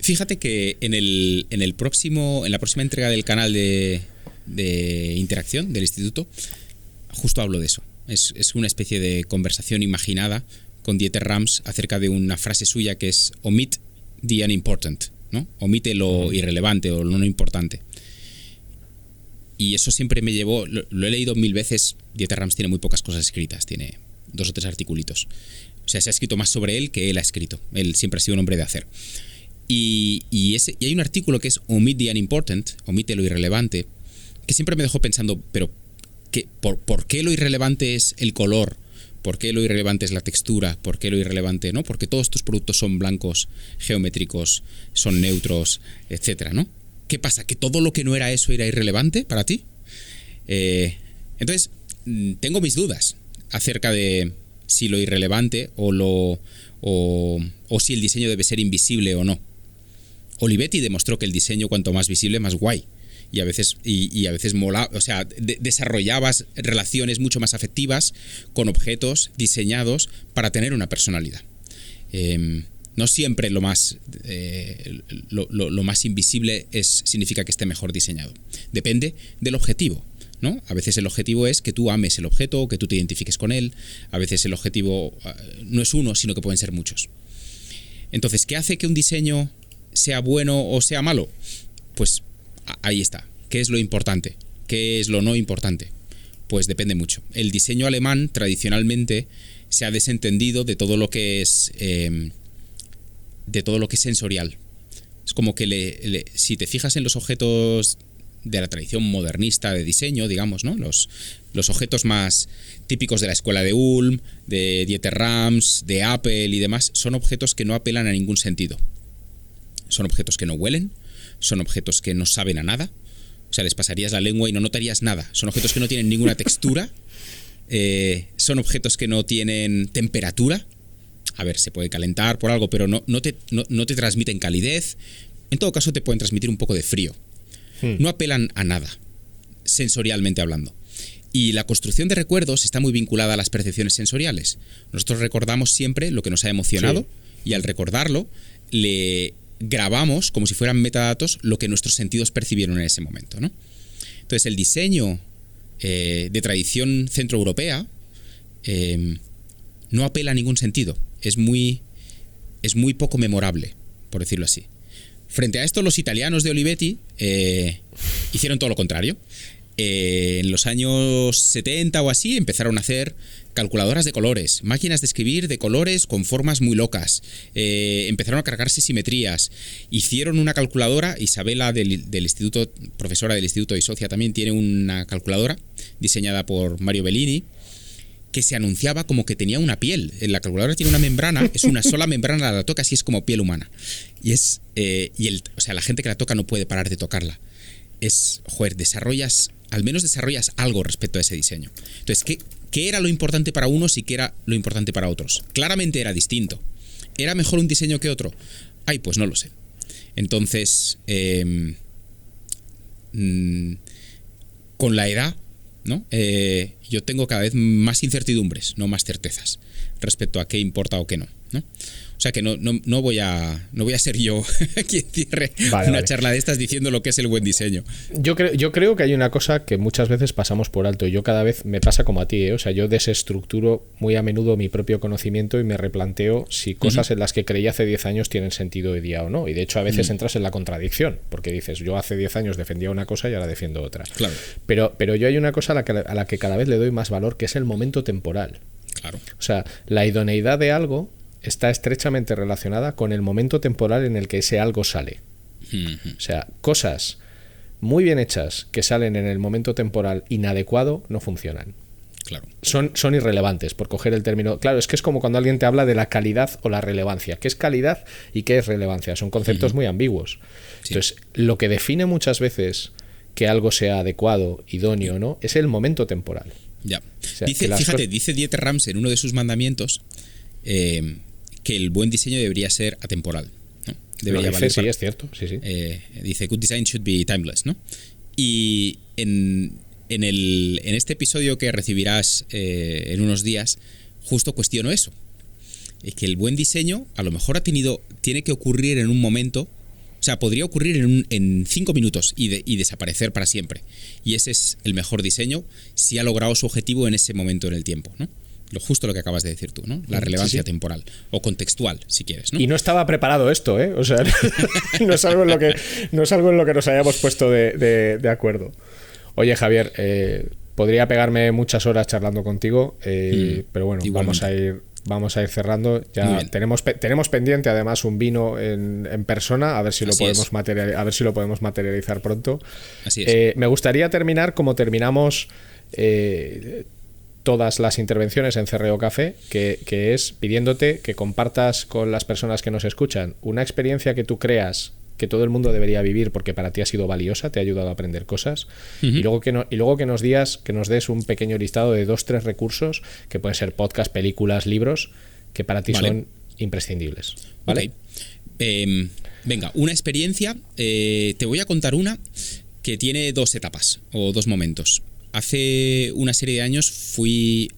Fíjate que en el, en el próximo, en la próxima entrega del canal de, interacción del instituto, justo hablo de eso. Es, una especie de conversación imaginada con Dieter Rams acerca de una frase suya que es omit the unimportant, ¿no? Omite lo irrelevante o lo no importante. Y eso siempre me llevó, lo, he leído mil veces, Dieter Rams tiene muy pocas cosas escritas, tiene dos o tres articulitos. O sea, se ha escrito más sobre él que él ha escrito. Él siempre ha sido un hombre de hacer. Y, ese, y hay un artículo que es Omit the Unimportant, omite lo irrelevante, que siempre me dejó pensando, pero ¿qué, por, qué lo irrelevante es el color? ¿Por qué lo irrelevante es la textura? ¿Por qué lo irrelevante no? Porque todos tus productos son blancos, geométricos, son neutros, etcétera, ¿no? ¿Qué pasa? ¿Que todo lo que no era eso era irrelevante para ti? Eh, entonces, mm, tengo mis dudas acerca de, si lo irrelevante o si el diseño debe ser invisible o no. Olivetti demostró que el diseño cuanto más visible más guay y a veces y, a veces o sea, desarrollabas relaciones mucho más afectivas con objetos diseñados para tener una personalidad. Em, no siempre lo más, eh, lo, más invisible es, significa que esté mejor diseñado. Depende del objetivo. ¿no? A veces el objetivo es que tú ames el objeto que tú te identifiques con él. A veces el objetivo ah, no es uno, sino que pueden ser muchos. Entonces, ¿qué hace que un diseño sea bueno o sea malo? Pues ahí está. ¿Qué es lo importante? ¿Qué es lo no importante? Pues depende mucho. El diseño alemán tradicionalmente se ha desentendido de todo lo que es em, de todo lo que es sensorial. Es como que si te fijas en los objetos de la tradición modernista de diseño, digamos, ¿no? Los, los objetos más típicos de la escuela de Ulm, de Dieter Rams, de Apple y demás, son objetos que no apelan a ningún sentido. Son objetos que no huelen, son objetos que no saben a nada, o sea, les pasarías la lengua y no notarías nada. Son objetos que no tienen ninguna textura, <laughs> eh, son objetos que no tienen temperatura. A ver, se puede calentar por algo, pero no, no, te, no te transmiten calidez. En todo caso, te pueden transmitir un poco de frío. Hmm. no apelan a nada, sensorialmente hablando. Y la construcción de recuerdos está muy vinculada a las percepciones sensoriales. Nosotros recordamos siempre lo que nos ha emocionado y al recordarlo le grabamos como si fueran metadatos lo que nuestros sentidos percibieron en ese momento. ¿no? Entonces el diseño eh, de tradición centroeuropea em, no apela a ningún sentido. Es muy, es muy poco memorable, por decirlo así. Frente a esto, los italianos de Olivetti eh, hicieron todo lo contrario. Eh, en los años 70 o así empezaron a hacer calculadoras de colores, máquinas de escribir de colores con formas muy locas. Eh, empezaron a cargarse simetrías. Hicieron una calculadora, Isabela del, del, Instituto, profesora del Instituto y socia también, tiene una calculadora diseñada por Mario Bellini que se anunciaba como que tenía una piel. La calculadora tiene una membrana, es una sola <laughs> membrana, la toca y es como piel humana. Y es. Eh, y el, o sea, la gente que la toca no puede parar de tocarla. Es. Joder, desarrollas. Al menos desarrollas algo respecto a ese diseño. Entonces, ¿qué, qué era lo importante para unos y qué era lo importante para otros? Claramente era distinto. ¿Era mejor un diseño que otro? Ay, pues no lo sé. Entonces. Em, mm, con la edad ¿no? Eh, yo tengo cada vez más incertidumbres, no más certezas, respecto a qué importa o qué no. ¿no? O sea que no, no, no, voy, a, no voy a ser yo <laughs> quien cierre una charla de estas diciendo lo que es el buen diseño. Yo creo, yo creo que hay una cosa que muchas veces pasamos por alto y yo cada vez me pasa como a ti, ¿eh? o sea, yo desestructuro muy a menudo mi propio conocimiento y me replanteo si cosas en las que creí hace 10 años tienen sentido hoy día o no. Y de hecho a veces entras en la contradicción, porque dices, yo hace 10 años defendía una cosa y ahora defiendo otra. Claro. Pero, pero yo hay una cosa a la, que, a la que cada vez le doy más valor, que es el momento temporal. Claro. O sea, la idoneidad de algo está estrechamente relacionada con el momento temporal en el que ese algo sale. O sea, cosas muy bien hechas que salen en el momento temporal inadecuado no funcionan. Claro. Son, son irrelevantes, por coger el término. Claro, es que es como cuando alguien te habla de la calidad o la relevancia. ¿Qué es calidad y qué es relevancia? Son conceptos muy ambiguos. Entonces, lo que define muchas veces que algo sea adecuado, idóneo o no, es el momento temporal. Ya. dice, fíjate, dice Dieter Rams en uno de sus mandamientos eh, que el buen diseño debería ser atemporal. ¿no? Debería dice, sí, es cierto. Sí, sí. Eh, dice, good design should be timeless, ¿no? Y en, en, el, en este episodio que recibirás eh, en unos días, justo cuestiono eso. Es que el buen diseño a lo mejor ha tenido, tiene que ocurrir en un momento, o sea, podría ocurrir en, en cinco minutos y, y, desaparecer para siempre. Y ese es el mejor diseño si ha logrado su objetivo en ese momento en el tiempo, ¿no? Lo justo lo que acabas de decir tú, ¿no? La relevancia temporal o contextual, si quieres, ¿no? Y no estaba preparado esto, ¿eh? O sea, <laughs> no, es algo en lo que, no es algo en lo que nos hayamos puesto de, acuerdo. Oye, Javier, eh, podría pegarme muchas horas charlando contigo, eh, mm, pero bueno, vamos a ir vamos a ir cerrando. Ya tenemos, tenemos pendiente además un vino en, en persona, a ver si lo podemos a ver si lo podemos materializar pronto. Así es. Eh, me gustaría terminar como terminamos todas las intervenciones en Cerreo Café, que, es pidiéndote que compartas con las personas que nos escuchan una experiencia que tú creas que todo el mundo debería vivir porque para ti ha sido valiosa, te ha ayudado a aprender cosas. y, luego que y luego que nos digas, que nos des un pequeño listado de dos, tres recursos, que pueden ser podcast, películas, libros, que para ti son imprescindibles. ¿Vale? Em, venga, una experiencia. Eh, te voy a contar una que tiene dos etapas o dos momentos hace una serie de años fui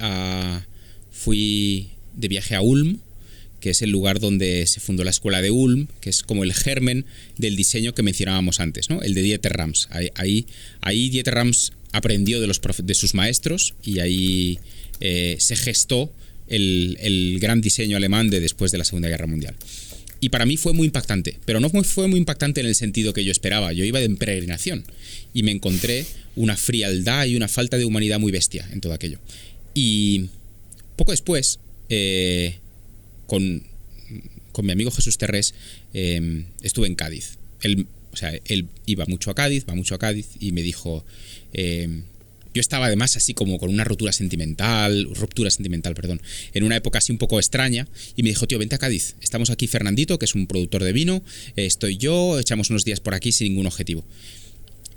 de viaje a Ulm, que es el lugar donde se fundó la escuela de Ulm, que es como el germen del diseño que mencionábamos antes, ¿no? El de Dieter Rams. Ahí, ahí, Dieter Rams aprendió de, sus maestros y ahí eh, se gestó el, el, gran diseño alemán de después de la Segunda Guerra Mundial. Y para mí fue muy impactante, pero no fue muy impactante en el sentido que yo esperaba. Yo iba de peregrinación y me encontré una frialdad y una falta de humanidad muy bestia en todo aquello. Y poco después, eh, con, con, mi amigo Jesús Terrés, em, estuve en Cádiz. Él, o sea, él iba mucho a Cádiz, va mucho a Cádiz, y me dijo, em, yo estaba además así como con una ruptura sentimental, ruptura sentimental, perdón, en una época así un poco extraña y me dijo, tío, vente a Cádiz, estamos aquí Fernandito, que es un productor de vino, estoy yo, echamos unos días por aquí sin ningún objetivo.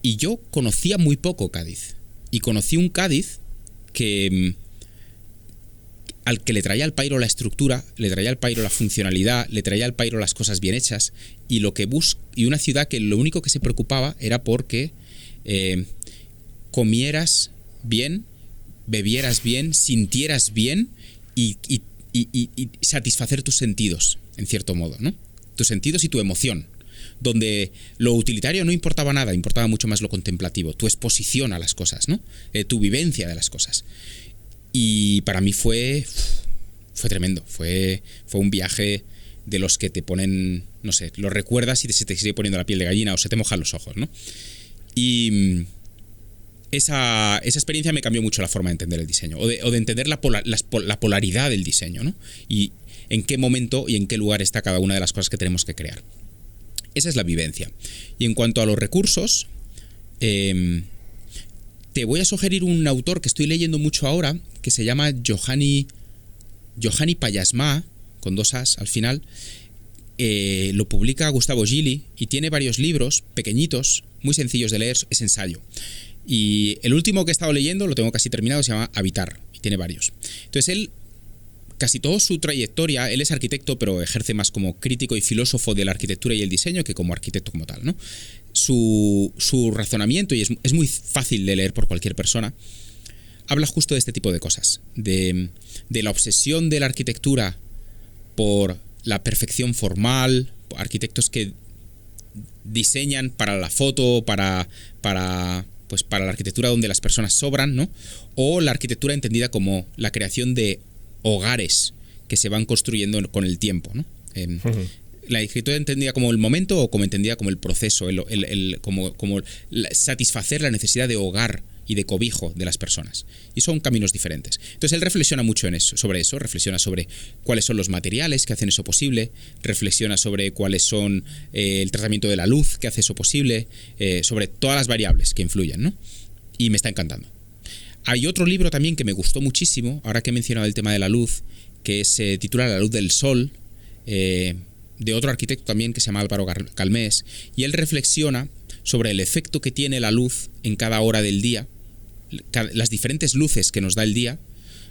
Y yo conocía muy poco Cádiz y conocí un Cádiz que mm, al que le traía al pairo la estructura, le traía al pairo la funcionalidad, le traía al pairo las cosas bien hechas y lo que bus y una ciudad que lo único que se preocupaba era porque eh, comieras bien, bebieras bien, sintieras bien y, satisfacer tus sentidos, en cierto modo, ¿no? Tus sentidos y tu emoción. Donde lo utilitario no importaba nada, importaba mucho más lo contemplativo, tu exposición a las cosas, ¿no? Eh, tu vivencia de las cosas. Y para mí fue. fue tremendo. Fue, fue un viaje de los que te ponen. no sé, lo recuerdas y se te sigue poniendo la piel de gallina o se te mojan los ojos, ¿no? Y esa, experiencia me cambió mucho la forma de entender el diseño, o de, entender la, la, polaridad del diseño, ¿no? Y en qué momento y en qué lugar está cada una de las cosas que tenemos que crear. Esa es la vivencia. Y en cuanto a los recursos, em, te voy a sugerir un autor que estoy leyendo mucho ahora, que se llama Johanny, Johanny Payasma, con dos as al final. Eh, lo publica Gustavo Gili y tiene varios libros pequeñitos, muy sencillos de leer, es ensayo. Y el último que he estado leyendo, lo tengo casi terminado, se llama Habitar, y tiene varios. Entonces él, casi toda su trayectoria, él es arquitecto, pero ejerce más como crítico y filósofo de la arquitectura y el diseño que como arquitecto como tal, ¿no? Su, su razonamiento, y es, es, muy fácil de leer por cualquier persona, habla justo de este tipo de cosas, de, de la obsesión de la arquitectura por la perfección formal, arquitectos que diseñan para la foto, para, para, pues para la arquitectura donde las personas sobran, ¿no? O la arquitectura entendida como la creación de hogares que se van construyendo con el tiempo, ¿no? La arquitectura entendida como el momento o como entendida como el proceso, el, como, como satisfacer la necesidad de hogar y de cobijo de las personas. Y son caminos diferentes. Entonces él reflexiona mucho en eso, sobre eso, reflexiona sobre cuáles son los materiales que hacen eso posible, reflexiona sobre cuáles son eh, el tratamiento de la luz que hace eso posible, eh, sobre todas las variables que influyen, ¿no? Y me está encantando. Hay otro libro también que me gustó muchísimo, ahora que he mencionado el tema de la luz, que se titula La luz del sol, eh, de otro arquitecto también que se llama Álvaro Calmés, y él reflexiona sobre el efecto que tiene la luz en cada hora del día, las diferentes luces que nos da el día.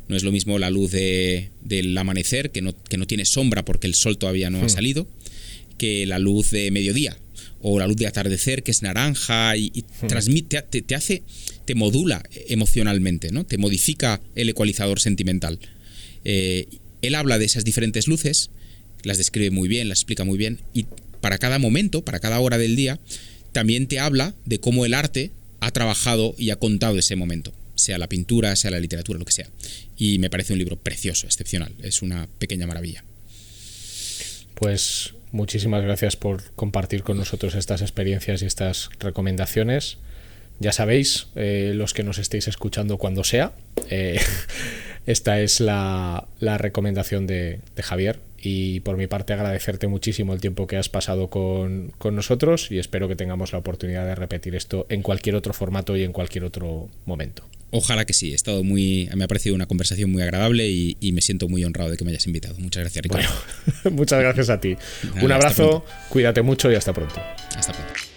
No es lo mismo la luz del amanecer, que no, que no, tiene sombra porque el sol todavía no ha salido, que la luz de mediodía o la luz de atardecer, que es naranja y, transmite, te, hace, modula emocionalmente, ¿no? te modifica el ecualizador sentimental. Eh, él habla de esas diferentes luces, las describe muy bien, las explica muy bien, y para cada momento, para cada hora del día, también te habla de cómo el arte ha trabajado y ha contado ese momento, sea la pintura, sea la literatura, lo que sea. Y me parece un libro precioso, excepcional, es una pequeña maravilla. Pues muchísimas gracias por compartir con nosotros estas experiencias y estas recomendaciones. Ya sabéis, eh, los que nos estéis escuchando cuando sea, eh, <laughs> esta es la, recomendación de Javier, y por mi parte agradecerte muchísimo el tiempo que has pasado con, nosotros y espero que tengamos la oportunidad de repetir esto en cualquier otro formato y en cualquier otro momento. Ojalá que sí, he estado muy, me ha parecido una conversación muy agradable y, me siento muy honrado de que me hayas invitado. Muchas gracias, Ricardo. <laughs> muchas gracias a ti. Un abrazo, cuídate mucho y hasta pronto. Hasta pronto.